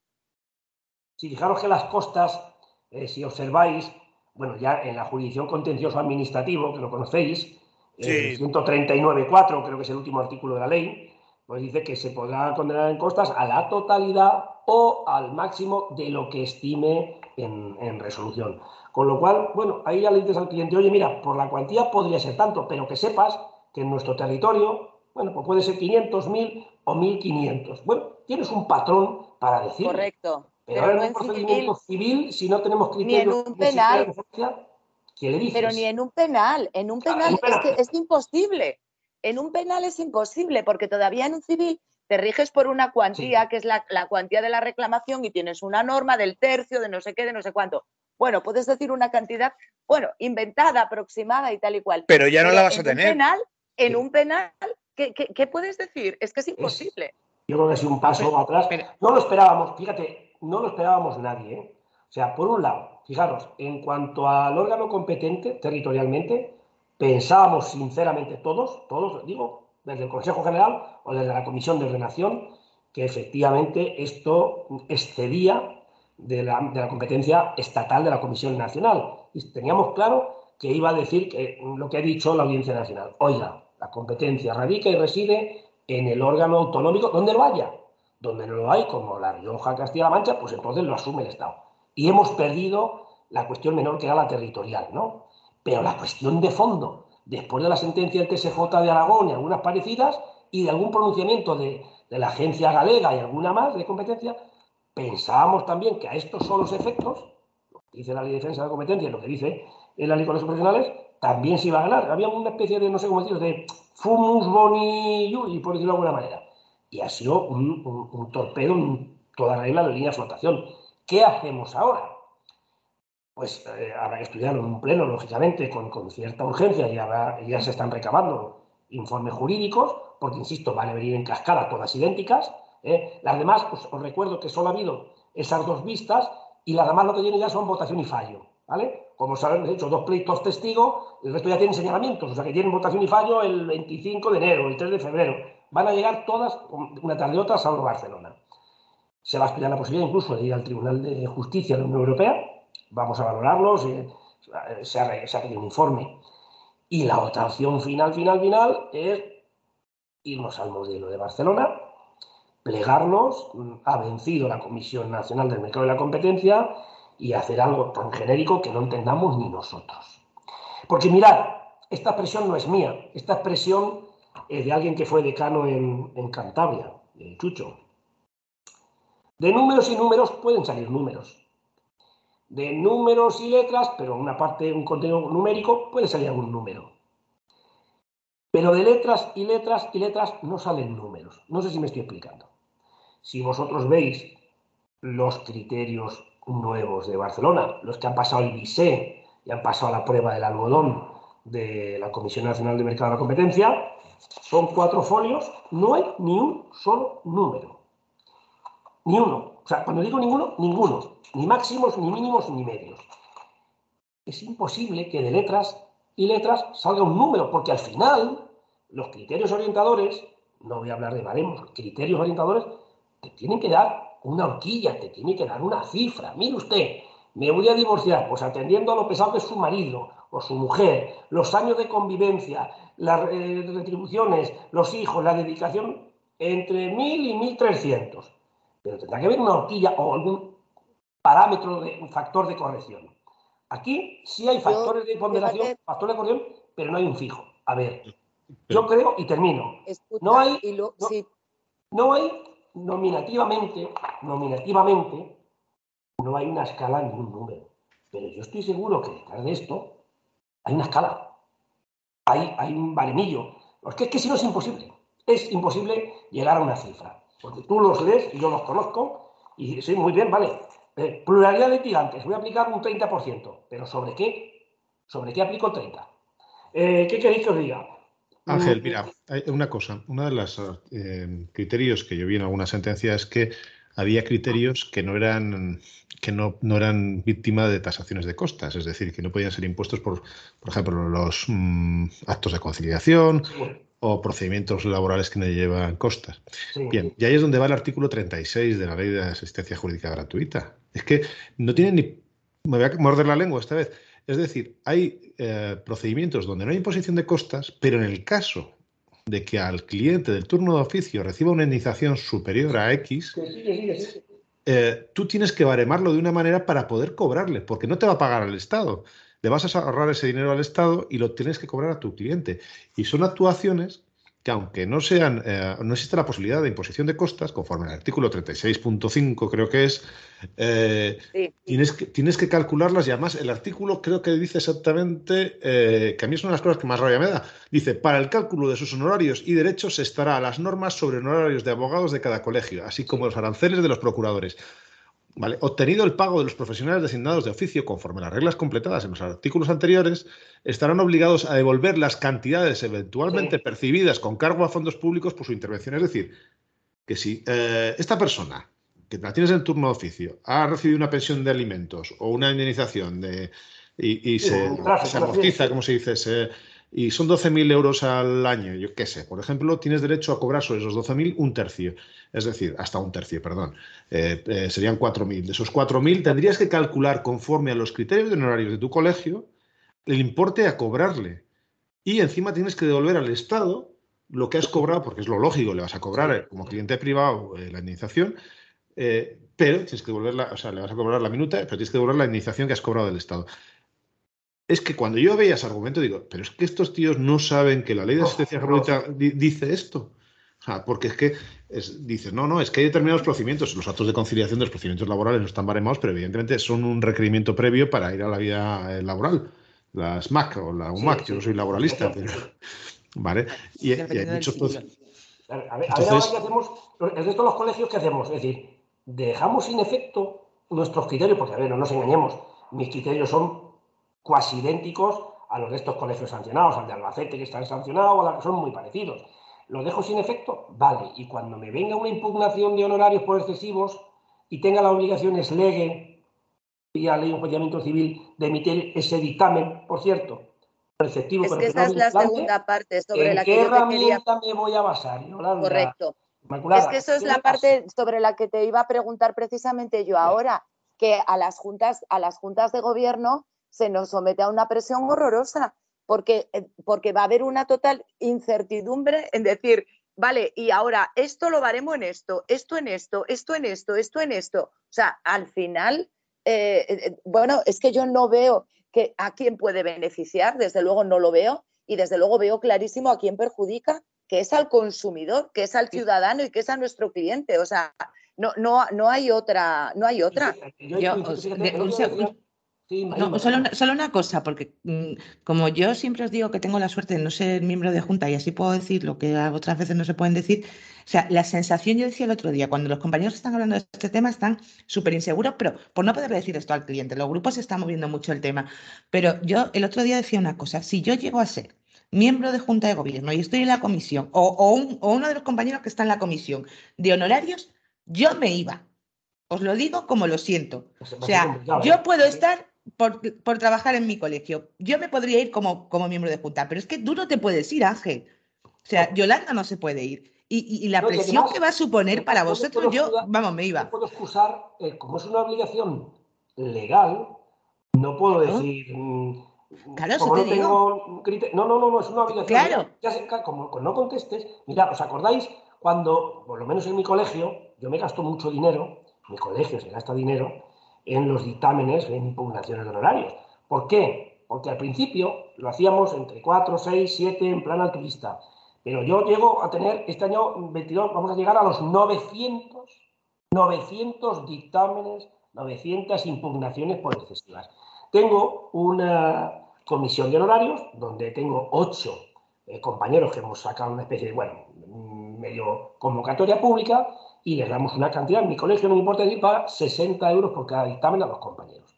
Si fijaros que las costas, eh, si observáis, bueno, ya en la jurisdicción contencioso administrativo, que lo conocéis, 139.4, creo que es el último artículo de la ley, pues dice que se podrá condenar en costas a la totalidad o al máximo de lo que estime en, resolución. Con lo cual, bueno, ahí ya le dices al cliente, oye, mira, por la cuantía podría ser tanto, pero que sepas que en nuestro territorio, bueno, pues puede ser 500, 1000 o 1500. Bueno, tienes un patrón para decir. Correcto. Pero, pero no en procedimiento civil, si no tenemos criterios ni en un penal. ¿qué le dices? Pero ni en un penal. En un penal, Es, que es imposible. En un penal es imposible, porque todavía en un civil te riges por una cuantía, que es la, cuantía de la reclamación, y tienes una norma del tercio, de no sé qué, de no sé cuánto. Bueno, puedes decir una cantidad, bueno, inventada, aproximada y tal y cual. Pero ya no la vas a tener. Penal, en un penal, ¿qué, puedes decir? Es que es imposible. yo creo que es un paso atrás. No lo esperábamos, fíjate, no lo esperábamos nadie. ¿eh? O sea, por un lado, fijaros, en cuanto al órgano competente territorialmente, pensábamos sinceramente todos, todos, digo, desde el Consejo General o desde la Comisión de Ordenación, que efectivamente esto excedía de la, competencia estatal de la Comisión Nacional. Y teníamos claro que iba a decir que, lo que ha dicho la Audiencia Nacional. Oiga, la competencia radica y reside en el órgano autonómico donde lo haya. Donde no lo hay, como la Rioja, Castilla-La Mancha, pues entonces lo asume el Estado. Y hemos perdido la cuestión menor que era la territorial, ¿no? Pero la cuestión de fondo, después de la sentencia del TSJ de Aragón y algunas parecidas, y de algún pronunciamiento de, la agencia galega y alguna más de competencia, pensábamos también que a estos solos efectos, lo que dice la ley de defensa de la competencia y lo que dice la ley de los profesionales, también se iba a ganar. Había una especie de, no sé cómo decirlo, de fumus boni y por decirlo de alguna manera. Y ha sido un, torpedo en toda regla de línea de flotación. ¿Qué hacemos ahora? pues eh, habrá que estudiarlo en un pleno, lógicamente, con, cierta urgencia y ya se están recabando informes jurídicos, porque, insisto, van a venir en cascada todas idénticas. ¿eh? Las demás, pues, os recuerdo que solo ha habido esas dos vistas y las demás lo que tienen ya son votación y fallo. ¿vale? Como saben, de hecho, dos pleitos testigos, el resto ya tienen señalamientos, o sea que tienen votación y fallo el 25 de enero, el 3 de febrero. Van a llegar todas, una tarde otra, a Barcelona. Se va a estudiar la posibilidad incluso de ir al Tribunal de Justicia de la Unión Europea vamos a valorarlos, eh, se, ha, se un informe. Y la otra opción final, final, final es irnos al modelo de Barcelona, plegarnos, mm, ha vencido la Comisión Nacional del Mercado de la Competencia y hacer algo tan genérico que no entendamos ni nosotros. Porque mirad, esta expresión no es mía, esta expresión es de alguien que fue decano en, en Cantabria, de Chucho. De números y números pueden salir números de números y letras, pero una parte, un contenido numérico, puede salir algún número. Pero de letras y letras y letras no salen números. No sé si me estoy explicando. Si vosotros veis los criterios nuevos de Barcelona, los que han pasado el BISE y han pasado la prueba del algodón de la Comisión Nacional de Mercado de la Competencia, son cuatro folios, no hay ni un solo número. Ni uno. O sea, cuando digo ninguno, ninguno ni máximos, ni mínimos, ni medios. Es imposible que de letras y letras salga un número, porque al final los criterios orientadores, no voy a hablar de baremos, criterios orientadores, te tienen que dar una horquilla, te tienen que dar una cifra. Mire usted, me voy a divorciar, pues atendiendo a lo pesado que es su marido o su mujer, los años de convivencia, las eh, retribuciones, los hijos, la dedicación, entre mil y mil trescientos. Pero tendrá que haber una horquilla o algún parámetro, de, un factor de corrección. Aquí sí hay factores de ponderación, factores de corrección, pero no hay un fijo. A ver, yo creo, y termino, no hay, no, hay nominativamente, nominativamente, no hay una escala ni un número. Pero yo estoy seguro que detrás de esto hay una escala. Hay, hay un baremillo. Es que, es que si no es imposible. Es imposible llegar a una cifra. Porque tú los lees y yo los conozco y sí, muy bien, vale. Eh, pluralidad de litigantes, voy a aplicar un 30%, pero ¿sobre qué? ¿Sobre qué aplico el 30%? Eh, ¿Qué queréis que os diga? Ángel, mira, hay una cosa, uno de los eh, criterios que yo vi en alguna sentencia es que había criterios que no eran que no, eran víctima de tasaciones de costas, es decir, que no podían ser impuestos por, por ejemplo, los mm, actos de conciliación, o procedimientos laborales que no llevan costas. Bien, y ahí es donde va el artículo 36 de la Ley de Asistencia Jurídica Gratuita. Es que no tiene ni... Me voy a morder la lengua esta vez. Es decir, hay eh, procedimientos donde no hay imposición de costas, pero en el caso de que al cliente del turno de oficio reciba una indemnización superior a X, eh, tú tienes que baremarlo de una manera para poder cobrarle, porque no te va a pagar al Estado. Le vas a ahorrar ese dinero al Estado y lo tienes que cobrar a tu cliente. Y son actuaciones que aunque no sean, eh, no existe la posibilidad de imposición de costas, conforme al artículo 36.5 creo que es, eh, tienes, que, tienes que calcularlas y además el artículo creo que dice exactamente, eh, que a mí es una de las cosas que más rabia me da, dice, para el cálculo de sus honorarios y derechos se estará a las normas sobre honorarios de abogados de cada colegio, así como los aranceles de los procuradores. Obtenido el pago de los profesionales designados de oficio conforme a las reglas completadas en los artículos anteriores, estarán obligados a devolver las cantidades eventualmente percibidas con cargo a fondos públicos por su intervención. Es decir, que si eh, esta persona que la tienes en turno de oficio ha recibido una pensión de alimentos o una indemnización de, y, se, amortiza, como se dice, se, y son 12.000 euros al año, yo qué sé, por ejemplo, tienes derecho a cobrar sobre esos 12.000 un tercio, es decir, hasta un tercio, perdón, eh, eh, serían 4.000. De esos 4.000 tendrías que calcular conforme a los criterios de honorarios de tu colegio el importe a cobrarle. Y encima tienes que devolver al Estado lo que has cobrado, porque es lo lógico, le vas a cobrar eh, como cliente privado la indemnización, pero tienes que devolverla, o sea, le vas a cobrar la minuta, pero tienes que devolver la indemnización que has cobrado del Estado es que cuando yo veía ese argumento digo, pero es que estos tíos no saben que la ley de asistencia gratuita dice esto. O sea, porque es que dices, no, no, es que hay determinados procedimientos, los actos de conciliación de los procedimientos laborales no están baremados, pero evidentemente son un requerimiento previo para ir a la vida eh, laboral. Las MAC o la UMAC, yo no soy laboralista, pero. ¿Vale? Y, hay muchos. A ver, ahora qué hacemos, el resto de los colegios, ¿qué hacemos? Es decir, dejamos sin efecto nuestros criterios, porque a ver, no nos engañemos, mis criterios son cuasi idénticos a los de estos colegios sancionados, al de Albacete que están sancionados, o a los que son muy parecidos. ¿Lo dejo sin efecto? Vale. Y cuando me venga una impugnación de honorarios por excesivos y tenga la obligación es legue, vía ley de enjuiciamiento civil, de emitir ese dictamen, por cierto, preceptivo. Es que esa es la segunda parte sobre la que ¿Qué herramienta me voy a basar, Correcto. Es que eso es la parte sobre la que te iba a preguntar precisamente yo ahora, que a las juntas, a las juntas de gobierno se nos somete a una presión horrorosa, porque, eh, porque va a haber una total incertidumbre en decir, vale, y ahora esto lo haremos en esto, esto en esto, esto en esto, esto en esto. O sea, al final, eh, eh, bueno, es que yo no veo que a quién puede beneficiar, desde luego no lo veo, y desde luego veo clarísimo a quién perjudica, que es al consumidor, que es al ciudadano y que es a nuestro cliente. O sea, no, no, no hay otra, no hay otra. No, solo, una, solo una cosa, porque mm, como yo siempre os digo que tengo la suerte de no ser miembro de junta y así puedo decir lo que otras veces no se pueden decir, o sea, la sensación, yo decía el otro día, cuando los compañeros están hablando de este tema están súper inseguros, pero por no poder decir esto al cliente, los grupos se están moviendo mucho el tema, pero yo el otro día decía una cosa, si yo llego a ser miembro de junta de gobierno y estoy en la comisión, o, o uno de los compañeros que está en la comisión de honorarios, yo me iba. Os lo digo como lo siento. O sea, yo ¿eh? puedo estar por, trabajar en mi colegio. Yo me podría ir como, como miembro de junta, pero es que tú no te puedes ir, Ángel. O sea, Yolanda no se puede ir. Y, la presión que va a suponer para vosotros, yo, vamos, me iba. No puedo excusar, eh, como es una obligación legal, no puedo decir. Mm, claro, eso te digo. No, no, no, no, es una obligación. Claro. Ya como, no contestes, mira, ¿os acordáis cuando, por lo menos en mi colegio, yo me gasto mucho dinero, mi colegio se gasta dinero, en los dictámenes en impugnaciones de honorarios. ¿Por qué? Porque al principio lo hacíamos entre 4, 6, 7 en plan altruista. Pero yo llego a tener, este año 22, vamos a llegar a los 900, 900 dictámenes, 900 impugnaciones por excesivas. Tengo una comisión de honorarios donde tengo 8 eh, compañeros que hemos sacado una especie de, bueno, medio convocatoria pública y les damos una cantidad. En mi colegio no me importa decir para 60 euros por cada dictamen a los compañeros.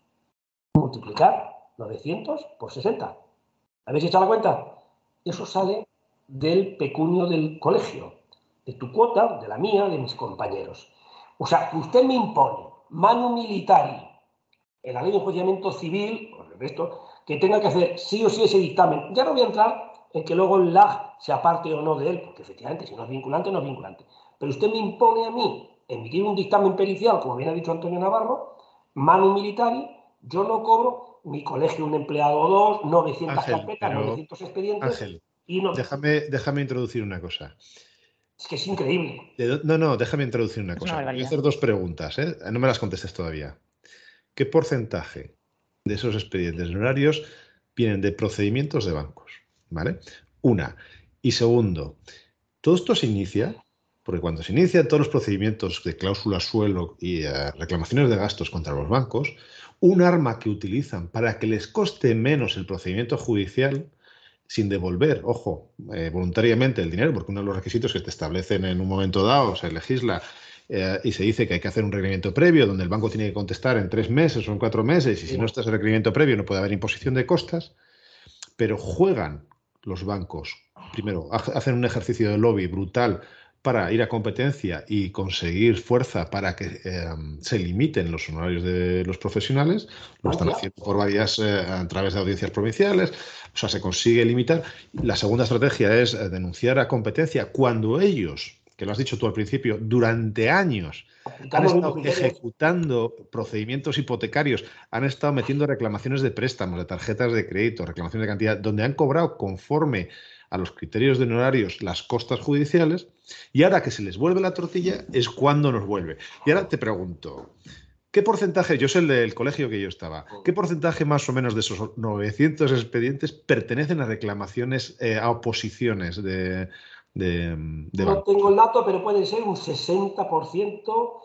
Multiplicar 900 por 60. ¿Habéis echado la cuenta? Eso sale del pecunio del colegio, de tu cuota, de la mía, de mis compañeros. O sea, usted me impone mano militar en la ley de enjuiciamiento civil, o el resto, que tenga que hacer sí o sí ese dictamen. Ya no voy a entrar en que luego el LAG se aparte o no de él, porque efectivamente si no es vinculante, no es vinculante. Pero usted me impone a mí emitir un dictamen pericial, como bien ha dicho Antonio Navarro, manu militari, yo no cobro, mi colegio un empleado o dos, 900 carpetas, 900 expedientes. Ángel, Y no, Déjame, déjame introducir una cosa. es que es increíble. ¿De dó- No, no, déjame introducir una Es cosa. una Voy a hacer dos preguntas, ¿eh? No me las contestes todavía. ¿Qué porcentaje de esos expedientes horarios vienen de procedimientos de bancos? ¿Vale? Una. Y segundo, todo esto se inicia, porque cuando se inician todos los procedimientos de cláusula suelo y eh, reclamaciones de gastos contra los bancos, un arma que utilizan para que les coste menos el procedimiento judicial sin devolver, ojo, eh, voluntariamente el dinero, porque uno de los requisitos que te establecen en un momento dado, se legisla eh, y se dice que hay que hacer un requerimiento previo donde el banco tiene que contestar en tres meses o en cuatro meses y si no está ese requerimiento previo no puede haber imposición de costas, pero juegan los bancos, primero, ha- hacen un ejercicio de lobby brutal para ir a competencia y conseguir fuerza para que eh, se limiten los honorarios de los profesionales. Lo están Ajá. haciendo por varias, eh, a través de audiencias provinciales. O sea, se consigue limitar. La segunda estrategia es eh, denunciar a competencia cuando ellos, que lo has dicho tú al principio, durante años han estado ejecutando procedimientos hipotecarios, han estado metiendo reclamaciones de préstamos, de tarjetas de crédito, reclamaciones de cantidad, donde han cobrado conforme a los criterios de honorarios las costas judiciales, y ahora que se les vuelve la tortilla es cuando nos vuelve. Y ahora te pregunto, ¿qué porcentaje, yo sé el del colegio que yo estaba, qué porcentaje más o menos de esos 900 expedientes pertenecen a reclamaciones, eh, a oposiciones de, de, de No tengo el dato, pero puede ser un 60%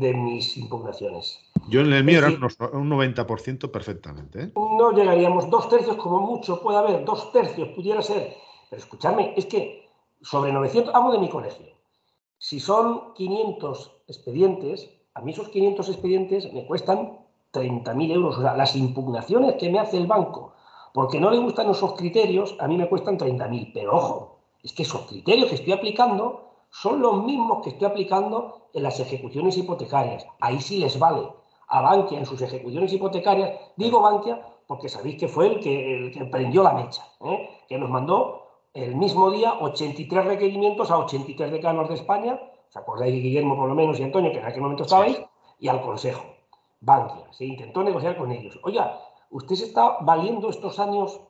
de mis impugnaciones. Yo en el mío era unos- un 90% perfectamente. ¿eh? No llegaríamos, dos tercios como mucho, puede haber, dos tercios pudiera ser. Pero escuchadme, es que sobre 900, hablo de mi colegio. Si son 500 expedientes, a mí esos 500 expedientes me cuestan 30.000 euros. O sea, las impugnaciones que me hace el banco, porque no le gustan esos criterios, a mí me cuestan 30.000. Pero ojo, es que esos criterios que estoy aplicando son los mismos que estoy aplicando en las ejecuciones hipotecarias. Ahí sí les vale. A Bankia en sus ejecuciones hipotecarias, digo Bankia porque sabéis que fue el que, el prendió la mecha, ¿eh? que nos mandó el mismo día 83 requerimientos a 83 decanos de España, ¿os acordáis, Guillermo, por lo menos, y Antonio, que en aquel momento estabais? Y al Consejo. Bankia, se intentó negociar con ellos. Oiga, usted se está valiendo estos años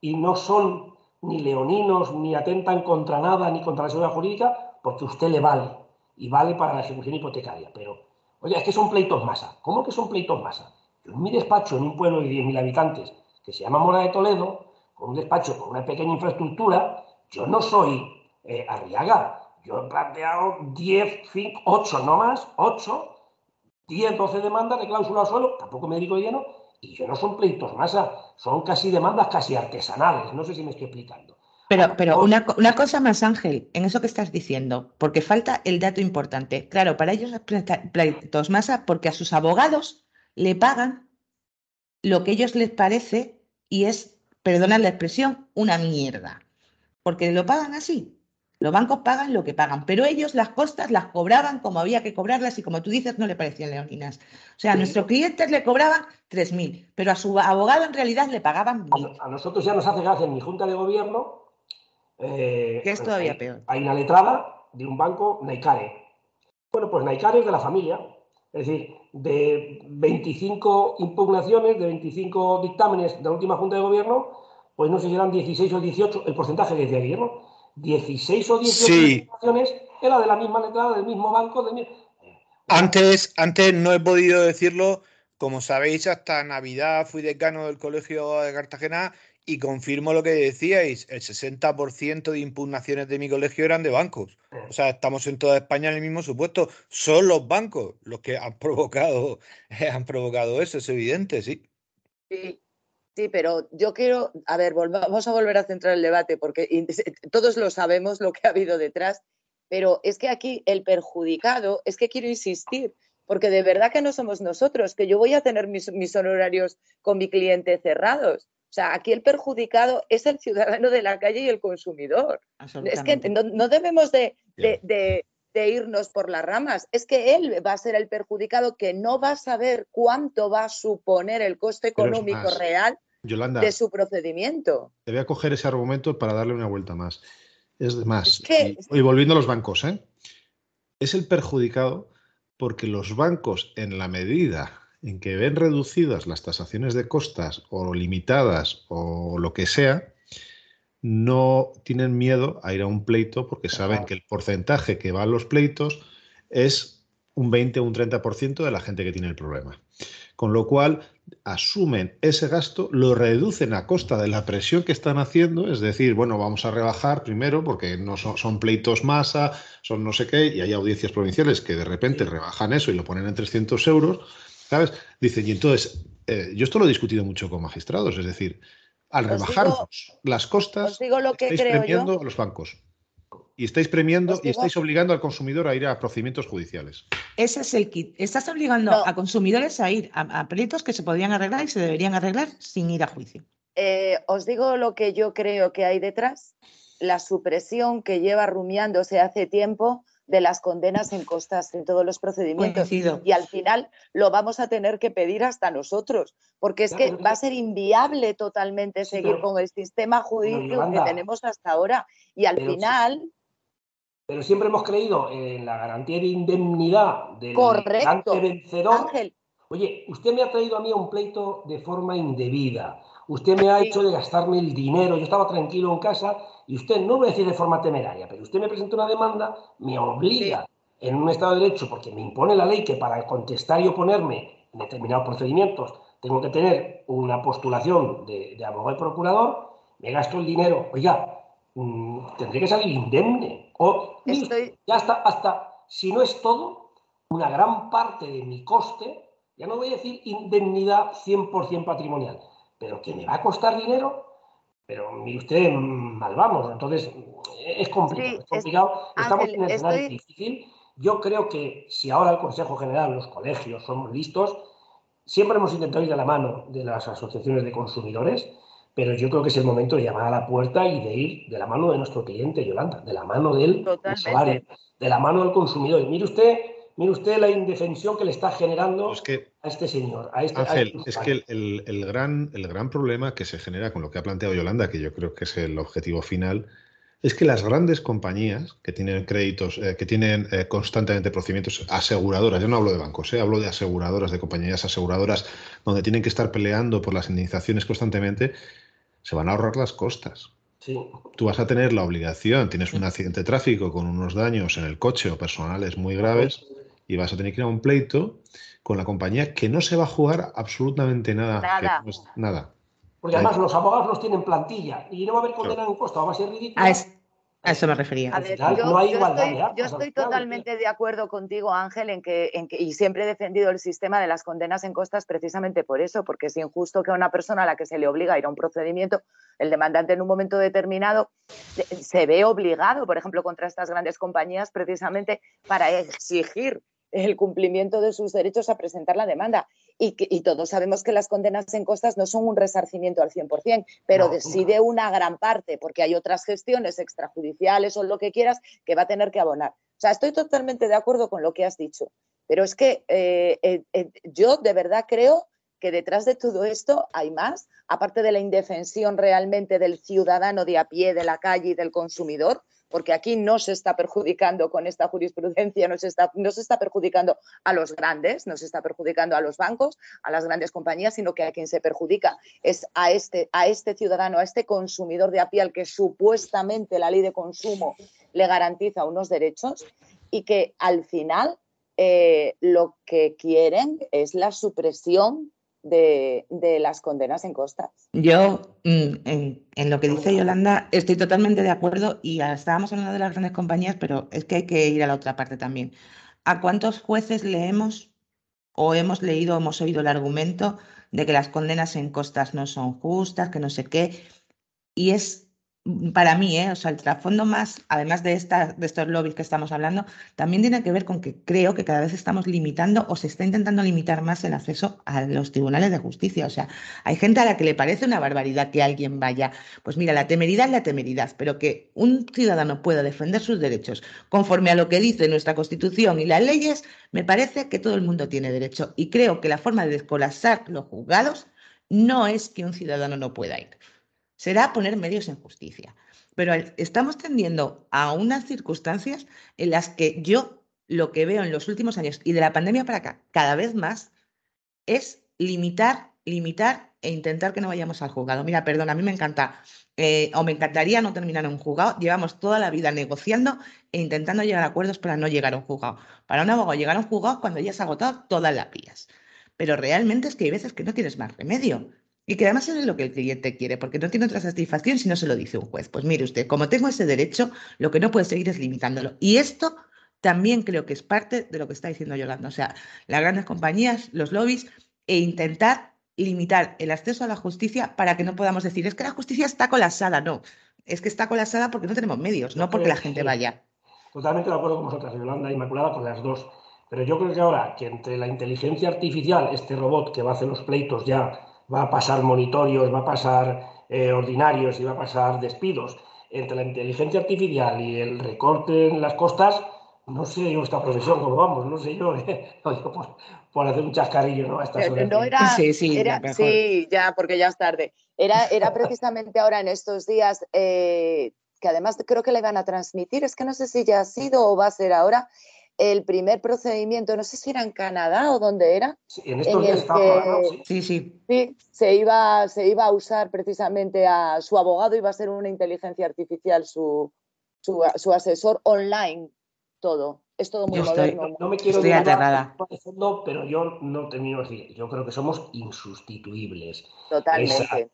y no son ni leoninos, ni atentan contra nada, ni contra la seguridad jurídica, porque usted le vale, y vale para la ejecución hipotecaria. Pero, oiga, es que son pleitos masa. ¿Cómo que son pleitos masa? Yo en mi despacho, en un pueblo de 10.000 habitantes, que se llama Mora de Toledo, con un despacho con una pequeña infraestructura, yo no soy eh, Arriaga. Yo he planteado 10, 5, 8, no más, 8, 10, 12 demandas de cláusula suelo, tampoco me dedico de lleno, y yo no son pleitos masa, son casi demandas casi artesanales, no sé si me estoy explicando. Pero, pero Dos. una, una cosa más, Ángel, en eso que estás diciendo, porque falta el dato importante. Claro, para ellos es pleitos masa porque a sus abogados le pagan lo que ellos les parece y es, perdonad la expresión, una mierda. Porque lo pagan así. Los bancos pagan lo que pagan, pero ellos las costas las cobraban como había que cobrarlas y como tú dices, no le parecían leoninas. O sea, a nuestros clientes le cobraban 3.000, pero a su abogado en realidad le pagaban 1.000. A, a nosotros ya nos hace gracia en mi junta de gobierno. eh, Que es pues, todavía hay- peor. Hay una letrada de un banco, Naicare. Bueno, pues Naicare es de la familia. Es decir, de 25 impugnaciones, de 25 dictámenes de la última junta de gobierno, pues no sé si eran 16 o 18, el porcentaje que decía Guillermo, 16 o 18 Sí. impugnaciones era de la misma letrada, del mismo banco, del Antes, antes no he podido decirlo, como sabéis, hasta Navidad fui decano del Colegio de Cartagena y confirmo lo que decíais, el 60% de impugnaciones de mi colegio eran de bancos. O sea, estamos en toda España en el mismo supuesto. Son los bancos los que han provocado, han provocado eso, es evidente, sí. Sí, sí, pero yo quiero, a ver, vamos a volver a centrar el debate porque todos lo sabemos lo que ha habido detrás, pero es que aquí el perjudicado, es que quiero insistir, porque de verdad que no somos nosotros, que yo voy a tener mis, mis honorarios con mi cliente cerrados. O sea, aquí el perjudicado es el ciudadano de la calle y el consumidor. Es que no, no debemos de, de- Bien. de- de irnos por las ramas. Es que él va a ser el perjudicado que no va a saber cuánto va a suponer el coste económico real Yolanda, de su procedimiento. te voy a coger ese argumento para darle una vuelta más. Es más, Es que- y, y volviendo a los bancos, ¿eh? es el perjudicado porque los bancos, en la medida en que ven reducidas las tasaciones de costas o limitadas o lo que sea, no tienen miedo a ir a un pleito porque saben que el porcentaje que va a los pleitos es un 20 o un 30% de la gente que tiene el problema. Con lo cual, asumen ese gasto, lo reducen a costa de la presión que están haciendo, es decir, bueno, vamos a rebajar primero porque no son, pleitos masa, son no sé qué, y hay audiencias provinciales que de repente rebajan eso y lo ponen en 300 euros, ¿sabes? Dicen, y entonces, eh, yo esto lo he discutido mucho con magistrados, es decir, al rebajar las costas, lo que estáis premiando a los bancos. Y estáis premiando y estáis obligando al consumidor a ir a procedimientos judiciales. Ese es el kit. Estás obligando a consumidores a ir a, pleitos que se podrían arreglar y se deberían arreglar sin ir a juicio. Eh, os digo lo que yo creo que hay detrás. La supresión que lleva rumiándose hace tiempo de las condenas en costas en todos los procedimientos. Y al final lo vamos a tener que pedir hasta nosotros, porque es que va a ser inviable totalmente seguir con el sistema jurídico que tenemos hasta ahora. Y al final... pero siempre hemos creído en la garantía de indemnidad del Correcto. vencedor. Ángel. Oye, usted me ha traído a mí a un pleito de forma indebida. Usted me ha hecho de gastarme el dinero. Yo estaba tranquilo en casa y usted, no voy a decir de forma temeraria, pero usted me presenta una demanda, me obliga en un Estado de Derecho, porque me impone la ley que para contestar y oponerme en determinados procedimientos tengo que tener una postulación de, abogado y procurador, me gasto el dinero, oiga, mmm, tendré que salir indemne. O ya está, hasta, si no es todo, una gran parte de mi coste, ya no voy a decir indemnidad 100% patrimonial, pero que me va a costar dinero, pero mire usted, mal vamos. Entonces, es complicado. es complicado. Estamos en un escenario difícil. Yo creo que si ahora el Consejo General, los colegios somos listos, siempre hemos intentado ir de la mano de las asociaciones de consumidores, pero yo creo que es el momento de llamar a la puerta y de ir de la mano de nuestro cliente, Yolanda, de la mano del usuario, de la mano del consumidor. mire usted Mire usted la indefensión que le está generando a este señor. A este, Ángel, este es que el, gran, el gran problema que se genera con lo que ha planteado Yolanda, que yo creo que es el objetivo final, es que las grandes compañías que tienen créditos, eh, que tienen eh, constantemente procedimientos aseguradoras, yo no hablo de bancos, eh, hablo de aseguradoras, de compañías aseguradoras, donde tienen que estar peleando por las indemnizaciones constantemente, se van a ahorrar las costas. Tú vas a tener la obligación, tienes un accidente de tráfico con unos daños en el coche o personales muy graves, y vas a tener que ir a un pleito con la compañía que no se va a jugar absolutamente nada. Nada. nada. Porque además los abogados los tienen plantilla y no va a haber condena en costo, va a ser ridículo. A, eso me refería. yo, estoy, yo estoy totalmente de acuerdo contigo, Ángel, en que, en que, y siempre he defendido el sistema de las condenas en costas precisamente por eso, porque es injusto que a una persona a la que se le obliga a ir a un procedimiento, el demandante en un momento determinado se ve obligado, por ejemplo, contra estas grandes compañías, precisamente para exigir el cumplimiento de sus derechos a presentar la demanda. Y, y, todos sabemos que las condenas en costas no son un resarcimiento al 100%, pero sí de una gran parte, porque hay otras gestiones extrajudiciales o lo que quieras que va a tener que abonar. O sea, estoy totalmente de acuerdo con lo que has dicho, pero es que eh, eh, eh, yo de verdad creo que detrás de todo esto hay más, aparte de la indefensión realmente del ciudadano de a pie, de la calle y del consumidor, porque aquí no se está perjudicando con esta jurisprudencia, no se está, no se está perjudicando a los grandes, no se está perjudicando a los bancos, a las grandes compañías, sino que a quien se perjudica es a este, a este ciudadano, a este consumidor de a pie al que supuestamente la ley de consumo le garantiza unos derechos y que al final eh, lo que quieren es la supresión de, las condenas en costas. Yo, mm, en, lo que dice Yolanda, estoy totalmente de acuerdo y estábamos hablando de las grandes compañías, pero es que hay que ir a la otra parte también. ¿A cuántos jueces leemos o hemos leído o hemos oído el argumento de que las condenas en costas no son justas, que no sé qué? Y es para mí, ¿eh? o sea, el trasfondo más, además de, de estos lobbies que estamos hablando, también tiene que ver con que creo que cada vez estamos limitando o se está intentando limitar más el acceso a los tribunales de justicia. O sea, hay gente a la que le parece una barbaridad que alguien vaya, pues mira, la temeridad es la temeridad, pero que un ciudadano pueda defender sus derechos conforme a lo que dice nuestra Constitución y las leyes, me parece que todo el mundo tiene derecho. Y creo que la forma de descolapsar los juzgados no es que un ciudadano no pueda ir será poner medios en justicia. Pero estamos tendiendo a unas circunstancias en las que yo lo que veo en los últimos años y de la pandemia para acá, cada vez más, es limitar limitar e intentar que no vayamos al juzgado. Mira, perdón, a mí me encanta, eh, o me encantaría no terminar en un juzgado. Llevamos toda la vida negociando e intentando llegar a acuerdos para no llegar a un juzgado. Para un abogado llegar a un juzgado cuando ya has agotado todas las vías. Pero realmente es que hay veces que no tienes más remedio. Y que además es lo que el cliente quiere, porque no tiene otra satisfacción si no se lo dice un juez. Pues mire usted, como tengo ese derecho, lo que no puede seguir es limitándolo. Y esto también creo que es parte de lo que está diciendo Yolanda. O sea, las grandes compañías, los lobbies, e intentar limitar el acceso a la justicia para que no podamos decir, es que la justicia está colapsada. No, es que está colapsada porque no tenemos medios, no porque la gente vaya. Totalmente de acuerdo con vosotras, Yolanda Inmaculada, con las dos. Pero yo creo que ahora que entre la inteligencia artificial, este robot que va a hacer los pleitos ya va a pasar monitorios, va a pasar eh, ordinarios y va a pasar despidos, entre la inteligencia artificial y el recorte en las costas, no sé yo esta profesión cómo vamos, no sé yo, eh, por, hacer un chascarillo, ¿no? A estas horas. No era, sí, sí, era, sí, ya, porque ya es tarde. Era, era precisamente ahora en estos días, eh, que además creo que le iban a transmitir, es que no sé si ya ha sido o va a ser ahora, el primer procedimiento, no sé si era en Canadá o dónde era. Sí, en estos días estaba sí. sí, sí. se iba, se iba a usar precisamente a su abogado, iba a ser una inteligencia artificial su, su, su asesor online todo. Es todo muy moderno. no, me quiero estoy aterrada. pero yo no termino de decir, yo creo que somos insustituibles. Totalmente.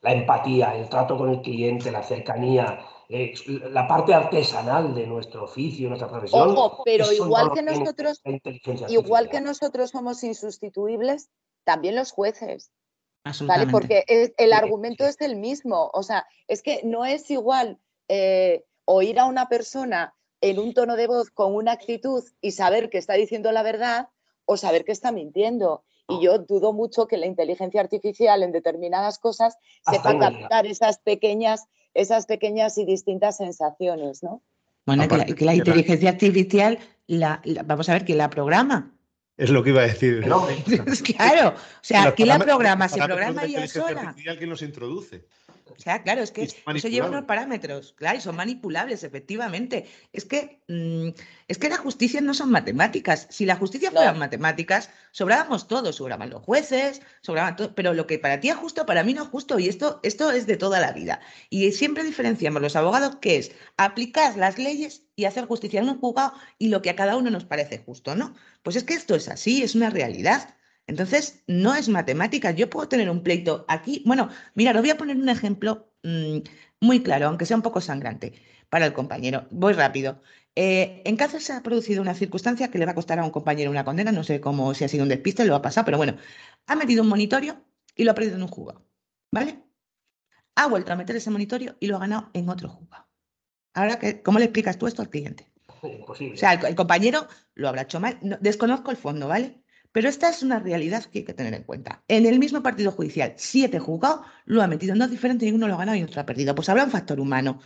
la empatía, el trato con el cliente, la cercanía, eh, la parte artesanal de nuestro oficio, nuestra profesión. Ojo, pero igual que nosotros, igual que nosotros somos insustituibles, también los jueces. ¿Vale? Porque el, argumento es el mismo. O sea, es que no es igual eh, oír a una persona en un tono de voz con una actitud y saber que está diciendo la verdad o saber que está mintiendo. Y yo dudo mucho que la inteligencia artificial en determinadas cosas sepa captar esas pequeñas, esas pequeñas y distintas sensaciones, ¿no? Bueno, que la, inteligencia artificial, la, vamos a ver, ¿quién la programa? Es lo que iba a decir. claro, o sea, ¿quién la programa? ¿Se programa ella sola? ¿Quién los introduce? O sea, claro, es que eso lleva unos parámetros, claro, y son manipulables, efectivamente. Es que, mm, es que las justicias no son matemáticas. Si la justicia fuera matemáticas, sobrábamos todos, sobraban los jueces, sobraban todo, pero lo que para ti es justo, para mí no es justo, y esto, esto es de toda la vida. Y siempre diferenciamos los abogados que es aplicar las leyes y hacer justicia en un juzgado y lo que a cada uno nos parece justo, ¿no? Pues es que esto es así, es una realidad. Entonces, no es matemática. Yo puedo tener un pleito aquí. Bueno, mira, lo voy a poner un ejemplo mm, muy claro, aunque sea un poco sangrante para el compañero. Voy rápido. Eh, en Cáceres se ha producido una circunstancia que le va a costar a un compañero una condena. No sé cómo si ha sido un despiste, lo ha pasado, pero bueno, ha metido un monitorio y lo ha perdido en un jugo. ¿Vale? Ha vuelto a meter ese monitorio y lo ha ganado en otro jugo. Ahora, ¿cómo le explicas tú esto al cliente? Imposible. O sea, el, compañero lo habrá hecho mal. desconozco el fondo, ¿vale? Pero esta es una realidad que hay que tener en cuenta. En el mismo partido judicial, siete juzgados lo ha metido en dos diferentes y uno lo ha ganado y otro ha perdido. Pues habrá un factor humano.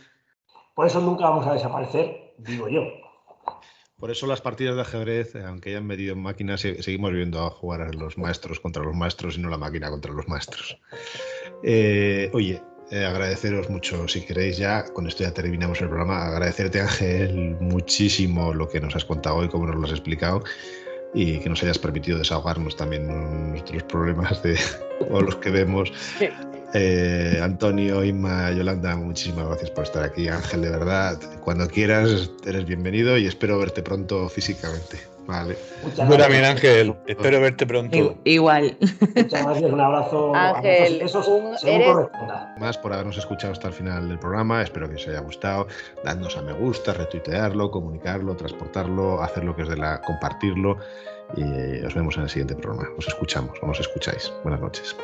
Por eso nunca vamos a desaparecer, digo yo. Por eso las partidas de ajedrez, eh, aunque hayan metido en máquinas, seguimos viendo a jugar a los maestros contra los maestros y no la máquina contra los maestros. Eh, oye, eh, agradeceros mucho, si queréis ya, con esto ya terminamos el programa, agradecerte Ángel muchísimo lo que nos has contado hoy, cómo nos lo has explicado y que nos hayas permitido desahogarnos también nuestros problemas de, o los que vemos. Eh, Antonio, Inma, Yolanda, muchísimas gracias por estar aquí. Ángel, de verdad, cuando quieras, eres bienvenido y espero verte pronto físicamente. Vale. Yo también, Ángel. Espero verte pronto. Igual. Muchas gracias, un abrazo. Ángel, eres... Más por habernos escuchado hasta el final del programa. Espero que os haya gustado. Dadnos a me gusta, retuitearlo, comunicarlo, transportarlo, hacer lo que es de la. compartirlo. Y os vemos en el siguiente programa. Os escuchamos o nos escucháis. Buenas noches.